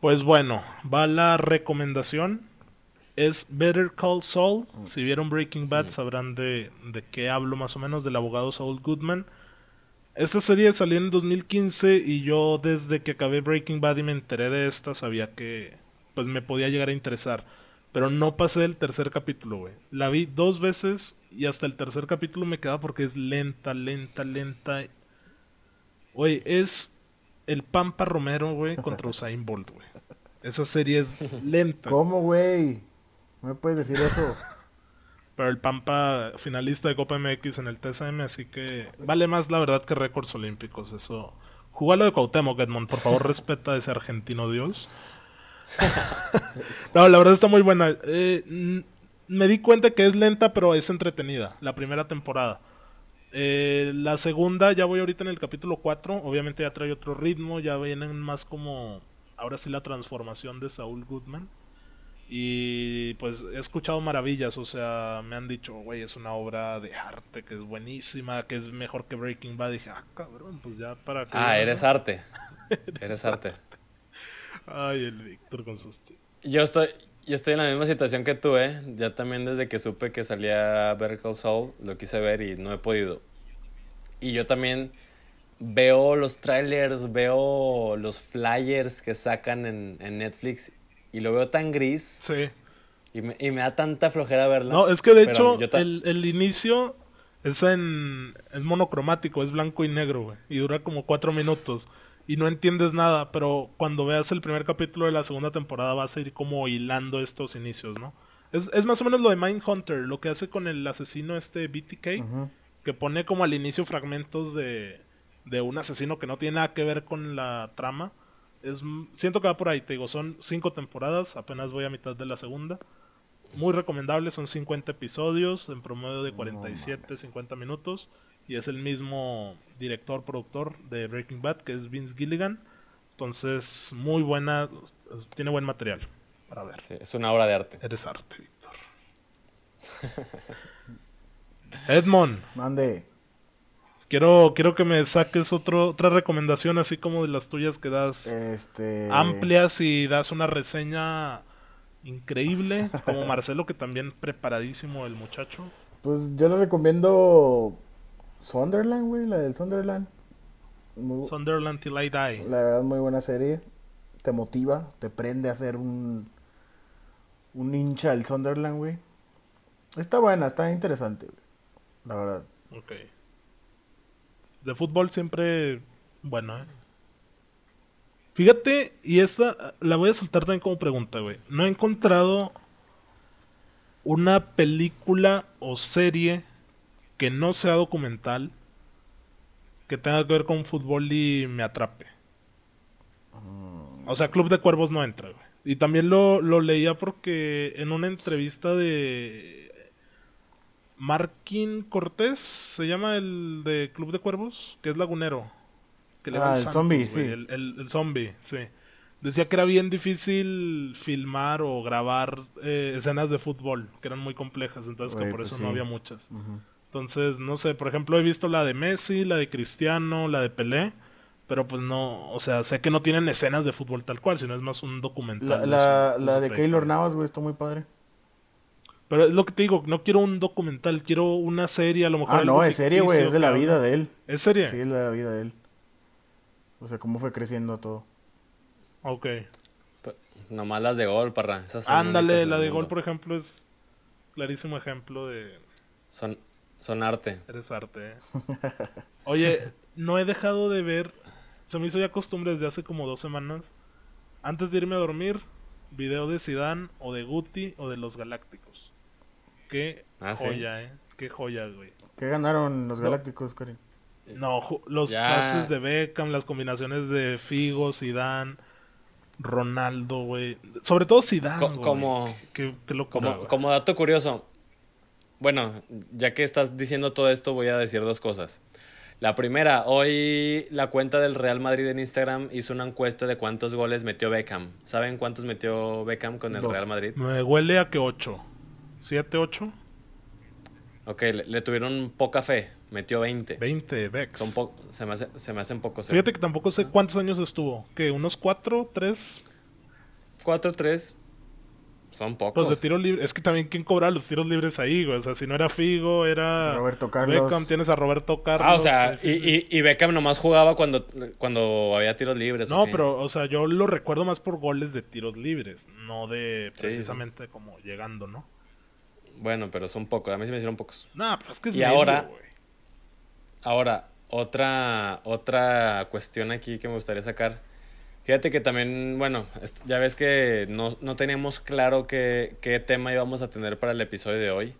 Pues bueno, va la recomendación. Es Better Call Saul. Si vieron Breaking Bad mm. sabrán de, de qué hablo más o menos, del abogado Saul Goodman. Esta serie salió en 2015 y yo desde que acabé Breaking Bad y me enteré de esta sabía que pues me podía llegar a interesar. Pero no pasé el tercer capítulo, güey. La vi dos veces y hasta el tercer capítulo me quedaba porque es lenta, lenta, lenta. Güey, es el Pampa Romero, güey, contra (laughs) Usain Bolt, güey. Esa serie es lenta. ¿Cómo, güey? ¿No me puedes decir eso? Pero el Pampa finalista de Copa MX en el TSM, así que vale más la verdad que récords olímpicos. Eso. Jugalo de Cuauhtémoc, Edmond. Por favor, respeta a ese argentino Dios. (laughs) no, la verdad está muy buena. Eh, me di cuenta que es lenta, pero es entretenida. La primera temporada. Eh, la segunda, ya voy ahorita en el capítulo 4. Obviamente ya trae otro ritmo. Ya vienen más como. Ahora sí, la transformación de Saul Goodman. Y pues he escuchado maravillas. O sea, me han dicho, güey, es una obra de arte que es buenísima, que es mejor que Breaking Bad. dije, ah, cabrón, pues ya para que. Ah, eres arte. (laughs) eres arte. Ay, el Víctor con sus Yo estoy, yo estoy en la misma situación que tú, ¿eh? Ya también desde que supe que salía Better Soul, lo quise ver y no he podido. Y yo también veo los trailers, veo los flyers que sacan en, Netflix y lo veo tan gris. Sí. Y me, y me da tanta flojera verlo. No, es que de hecho el, el, inicio es en es monocromático, es blanco y negro, güey. Y dura como cuatro minutos y no entiendes nada, pero cuando veas el primer capítulo de la segunda temporada vas a ir como hilando estos inicios, ¿no? Es, más o menos lo de Mindhunter, lo que hace con el asesino este BTK, que pone como al inicio fragmentos de, de un asesino que no tiene nada que ver con la trama. Es, siento que va por ahí, te digo, son cinco temporadas, apenas voy a mitad de la segunda. Muy recomendable, son 50 episodios, en promedio de 47, 50 minutos y es el mismo director, productor de Breaking Bad, que es Vince Gilligan. Entonces, muy buena, tiene buen material para ver. es una obra de arte. Eres arte, Víctor. (laughs) Edmond. Mande. Quiero, quiero que me saques otro, otra recomendación, así como de las tuyas que das este... amplias y das una reseña increíble, como Marcelo, que también preparadísimo el muchacho. Pues yo le recomiendo Sunderland, güey, la del Sunderland. Sunderland Till I Die. La verdad, muy buena serie. Te motiva, te prende a ser un. Un hincha del Sunderland, güey. Está buena, está interesante, güey. La verdad. Ok. De fútbol siempre. Bueno, ¿eh? Fíjate, y esta la voy a soltar también como pregunta, güey. No he encontrado una película o serie que no sea documental, que tenga que ver con fútbol y me atrape. O sea, Club de Cuervos no entra, güey. Y también lo, leía porque en una entrevista de Marquín Cortés, se llama el de Club de Cuervos, que es lagunero. Que ah, el, zombie, sí. El, zombie, sí. Decía que era bien difícil filmar o grabar eh, escenas de fútbol, que eran muy complejas, entonces que por pues eso no había muchas. Entonces, no sé, por ejemplo, he visto la de Messi, la de Cristiano, la de Pelé, pero pues no, o sea, sé que no tienen escenas de fútbol tal cual, sino es más un documental. La, la, de Keylor Navas, güey, está muy padre. Pero es lo que te digo, no quiero un documental, quiero una serie, a lo mejor. Ah, no, es serie, güey, es de la vida de él. ¿Es serie? Sí, es de la vida de él. O sea, cómo fue creciendo todo. Ok. P- Nomás las de gol, parra. Esas son Ándale, la de gol, por ejemplo, es clarísimo ejemplo de Son, son arte. eres arte. ¿eh? (laughs) Oye, no he dejado de ver, se me hizo ya costumbre desde hace como dos semanas, antes de irme a dormir, video de Zidane o de Guti o de los Galácticos. Qué Ah, ¿sí? joya, eh. Qué joya, güey. ¿Qué ganaron los. Galácticos, Karim? No, los Ya. pases de Beckham, las combinaciones de Figo, Zidane, Ronaldo, güey. Sobre todo Zidane, Co- güey. como- Qué, qué locura, Como, güey. como dato curioso, bueno, ya que estás diciendo todo esto, voy a decir dos cosas. La primera, hoy la cuenta del Real Madrid en Instagram hizo una encuesta de cuántos goles metió Beckham. ¿Saben cuántos metió Beckham con el Dos. Real Madrid? Me huele a que 8. ¿7, 8? Ok, le, le tuvieron poca fe, metió 20. 20, Bex. Son po- se, me hace- se me hacen pocos. Fíjate que tampoco sé cuántos años estuvo. ¿Qué? ¿Unos 4, 3? 4, 3, son pocos. Pues de tiro libre. Es que también, ¿quién cobra los tiros libres ahí, güey? O sea, si no era Figo, era. Roberto Carlos. Beckham, tienes a Roberto Carlos. Ah, o sea, y, y, y Beckham nomás jugaba cuando, cuando había tiros libres. ¿o No, pero, o sea, yo lo recuerdo más por goles de tiros libres, no de Sí, precisamente como llegando, ¿no? Bueno, pero son pocos. A mí se me hicieron pocos. No, pero es que es Y medio, ahora-. Ahora, otra, otra cuestión aquí que me gustaría sacar. Fíjate que también, bueno, ya ves que no, no teníamos claro qué, qué tema íbamos a tener para el episodio de hoy.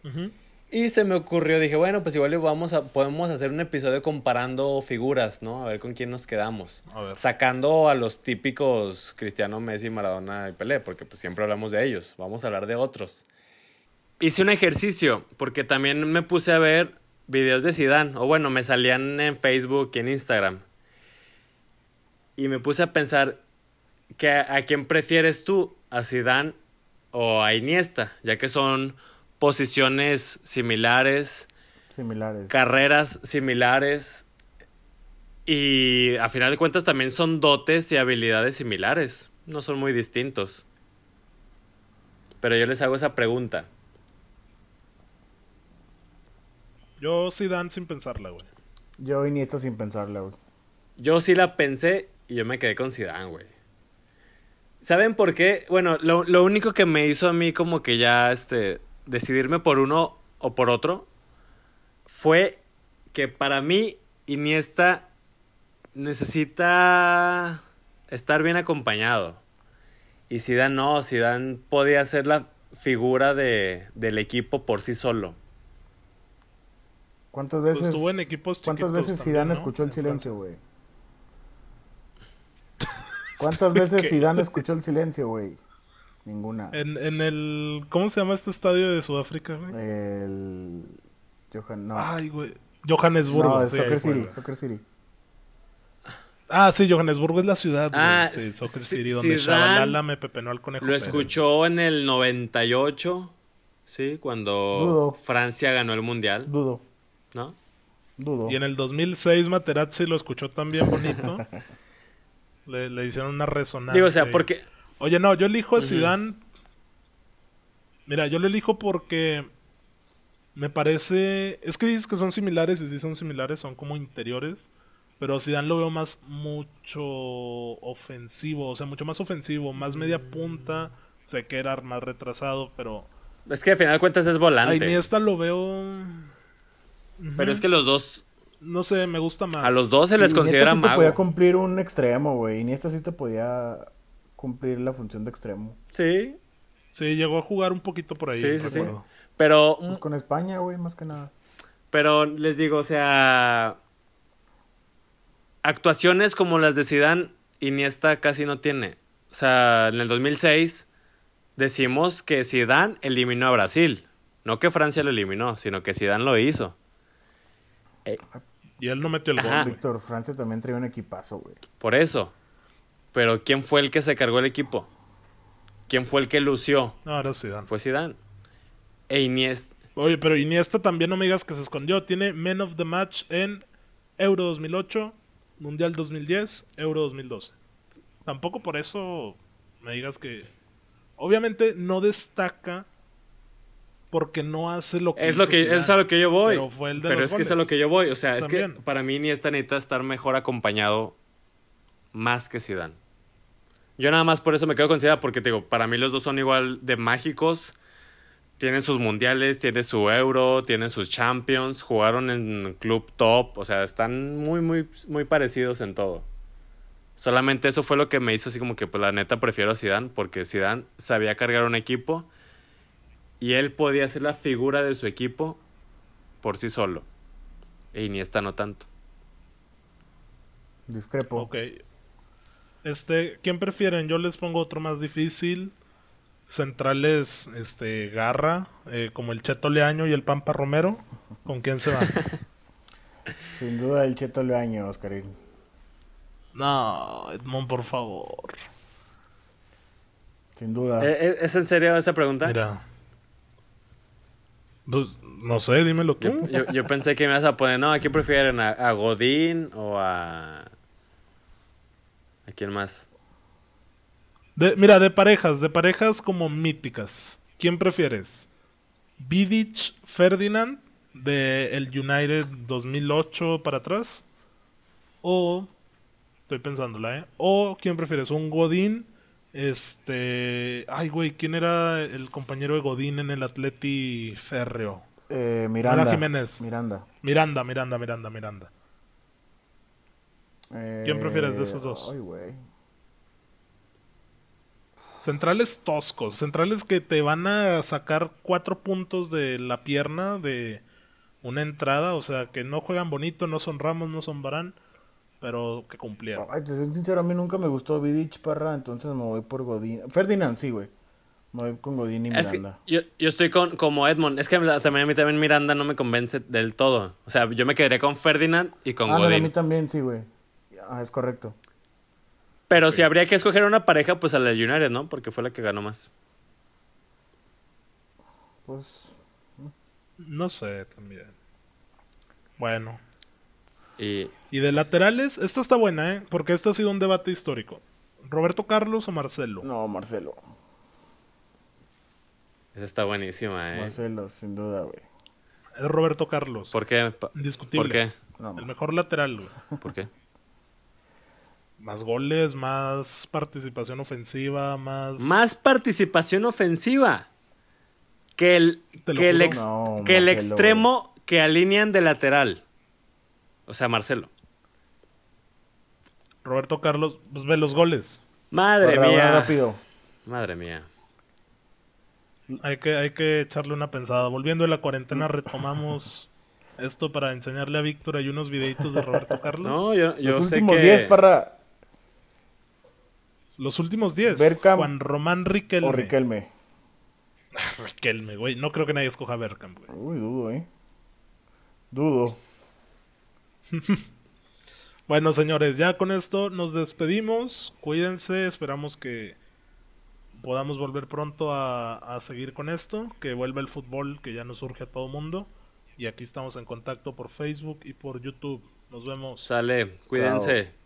Y se me ocurrió, dije, bueno, pues igual vamos a, podemos hacer un episodio comparando figuras, ¿no? A ver con quién nos quedamos. A ver. Sacando a los típicos Cristiano, Messi, Maradona y Pelé, porque pues siempre hablamos de ellos. Vamos a hablar de otros. Hice un ejercicio, porque también me puse a ver videos de Zidane, o bueno, me salían en Facebook y en Instagram. Y me puse a pensar que a, a quién prefieres tú, a Zidane o a Iniesta, ya que son posiciones similares, Similares. carreras similares y a final de cuentas también son dotes y habilidades similares, no son muy distintos. Pero yo les hago esa pregunta. Yo Zidane sin pensarla, güey. Yo Iniesta sin pensarla, güey. Yo sí la pensé y yo me quedé con Zidane, güey. ¿Saben por qué? Bueno, lo, lo único que me hizo a mí como que ya este decidirme por uno o por otro fue que para mí Iniesta necesita estar bien acompañado. Y Zidane no, Zidane podía ser la figura de, del equipo por sí solo. ¿Cuántas Pues veces, estuvo en equipos ¿cuántas veces Zidane ¿no? escuchó el En silencio, güey? (laughs) ¿Cuántas veces Zidane (laughs) escuchó el silencio, güey? Ninguna. En, en el. ¿Cómo se llama este estadio de Sudáfrica, güey? El... Johan, no. Ay, güey. Johannesburgo. no, es sí, Soccer City. Soccer City. Ah, sí, Johannesburgo es la ciudad, güey. Ah, sí, Soccer City, donde Shabalala me pepenó al conejo. Lo Pérez. escuchó en el 98, ¿sí? Cuando Dudo. Francia ganó el mundial, Dudo, ¿no? dudo. Y en el 2006 Materazzi lo escuchó también bonito. (laughs) le, le hicieron una resonancia. Digo, o sea, ahí. porque Oye, no, yo elijo a Zidane. Mira, yo lo elijo porque me parece, es que dices que son similares y sí son similares, son como interiores, pero Zidane lo veo más mucho ofensivo, o sea, mucho más ofensivo, más media punta, sé que era más retrasado, pero es que al final de cuentas es a volante. Iniesta lo veo Pero es que los dos, no sé, me gusta más. a los dos se les Sí, considera Iniesta sí te podía cumplir un extremo, güey. Iniesta sí te podía cumplir la función de extremo. Sí, Sí, llegó a jugar un poquito por ahí. sí, sí, sí. Pero, Pues con España, güey, más que nada. pero les digo, o sea, actuaciones como las de Zidane, Iniesta casi no tiene. O sea, en el 2006 decimos que Zidane eliminó a Brasil. No que Francia lo eliminó, sino que Zidane lo hizo. Y él no metió el Ajá. gol. Víctor Francia también traía un equipazo, güey. Por eso. Pero ¿quién fue el que se cargó el equipo? ¿Quién fue el que lució? No, era Zidane. Fue Zidane. E Iniesta. Oye, pero Iniesta también no me digas que se escondió. Tiene Men of the Match en Euro 2008, Mundial 2010, Euro 2012. Tampoco por eso me digas que... Obviamente no destaca porque no hace lo que Es lo que Zidane. es a lo que yo voy. Pero fue el de Pero los es que es a lo que yo voy. O sea, es que para mí Iniesta necesita estar mejor acompañado más que Zidane. Yo nada más por eso me quedo con Zidane porque te digo, para mí los dos son igual de mágicos. Tienen sus mundiales, tienen su Euro, tienen sus Champions, jugaron en club top, o sea, están muy muy muy parecidos en todo. Solamente eso fue lo que me hizo así como que pues la neta prefiero a Zidane porque Zidane sabía cargar un equipo y él podía ser la figura de su equipo por sí solo. E Iniesta no tanto. Discrepo. Ok. Este, ¿quién prefieren? Yo les pongo otro más difícil. Centrales, este, Garra, eh, como el Cheto Leaño y el Pampa Romero. ¿Con quién se van? (laughs) Sin duda el Cheto Leaño, Oscarín. no, Edmond, por favor. Sin duda. ¿E- e- ¿Es en serio esa pregunta? Mira. Pues, no sé, dímelo tú. Yo, yo- yo pensé que me ibas a poner, no, ¿a quién prefieren? ¿A, a Godín o a... ¿A quién más? De- mira, de parejas, de parejas como míticas. ¿Quién prefieres? Vidic Ferdinand de el United 2008 para atrás o estoy pensándola, ¿eh? O quién prefieres? Un Godín este, ay güey, ¿quién era el compañero de Godín en el Atleti Férreo? Eh, Miranda. Jiménez. Miranda. Miranda, Miranda, Miranda, Miranda. ¿Quién prefieres de esos dos? Ay, güey. Centrales toscos, centrales que te van a sacar cuatro puntos de la pierna de una entrada, o sea, que no juegan bonito, no son Ramos, no son Barán, pero que cumplieron. Ay, te soy sincero, a mí nunca me gustó Vidic Parra, entonces me voy por Godín. Ferdinand, sí, güey. Me voy con Godín y Es que Miranda. yo, yo estoy con, como Edmond. Es que también a mí también Miranda no me convence del todo. O sea, yo me quedaría con Ferdinand y con Ándale, a Godín. mí también, sí, güey. Ah, es correcto. Pero si habría que escoger una pareja, pues a la United, ¿no? Porque fue la que ganó más. Pues, No sé también. Bueno. Y Y de laterales, esta está buena, ¿eh? Porque este ha sido un debate histórico. ¿Roberto Carlos o Marcelo? no, Marcelo. esa está buenísima, ¿eh? Marcelo, sin duda, güey. Es Roberto Carlos. ¿Por qué? Indiscutible. ¿Por qué? No, El mejor lateral, güey. ¿Por qué? Más goles, más participación ofensiva, más... Más participación ofensiva que el, que el, juro. ex- No, que el extremo que alinean de lateral. O sea, Marcelo. Roberto Carlos, pues ve los goles. Madre mía. rápido. Madre mía. Hay que, hay que echarle una pensada. Volviendo de la cuarentena, retomamos esto para enseñarle a Víctor hay unos videitos de Roberto (laughs) Carlos. No, yo, yo Los sé últimos que... 10, Parra Los últimos 10. Bergkamp Juan Román Riquelme. o Riquelme. (laughs) Riquelme, güey. No creo que nadie escoja Bergkamp, güey. Uy, dudo, eh. Dudo. (laughs) Bueno, señores, ya con esto nos despedimos. Cuídense, esperamos que podamos volver pronto a, a seguir con esto, que vuelva el fútbol, que ya nos surge a todo mundo. Y aquí estamos en contacto por Facebook y por YouTube. Nos vemos. Sale, cuídense.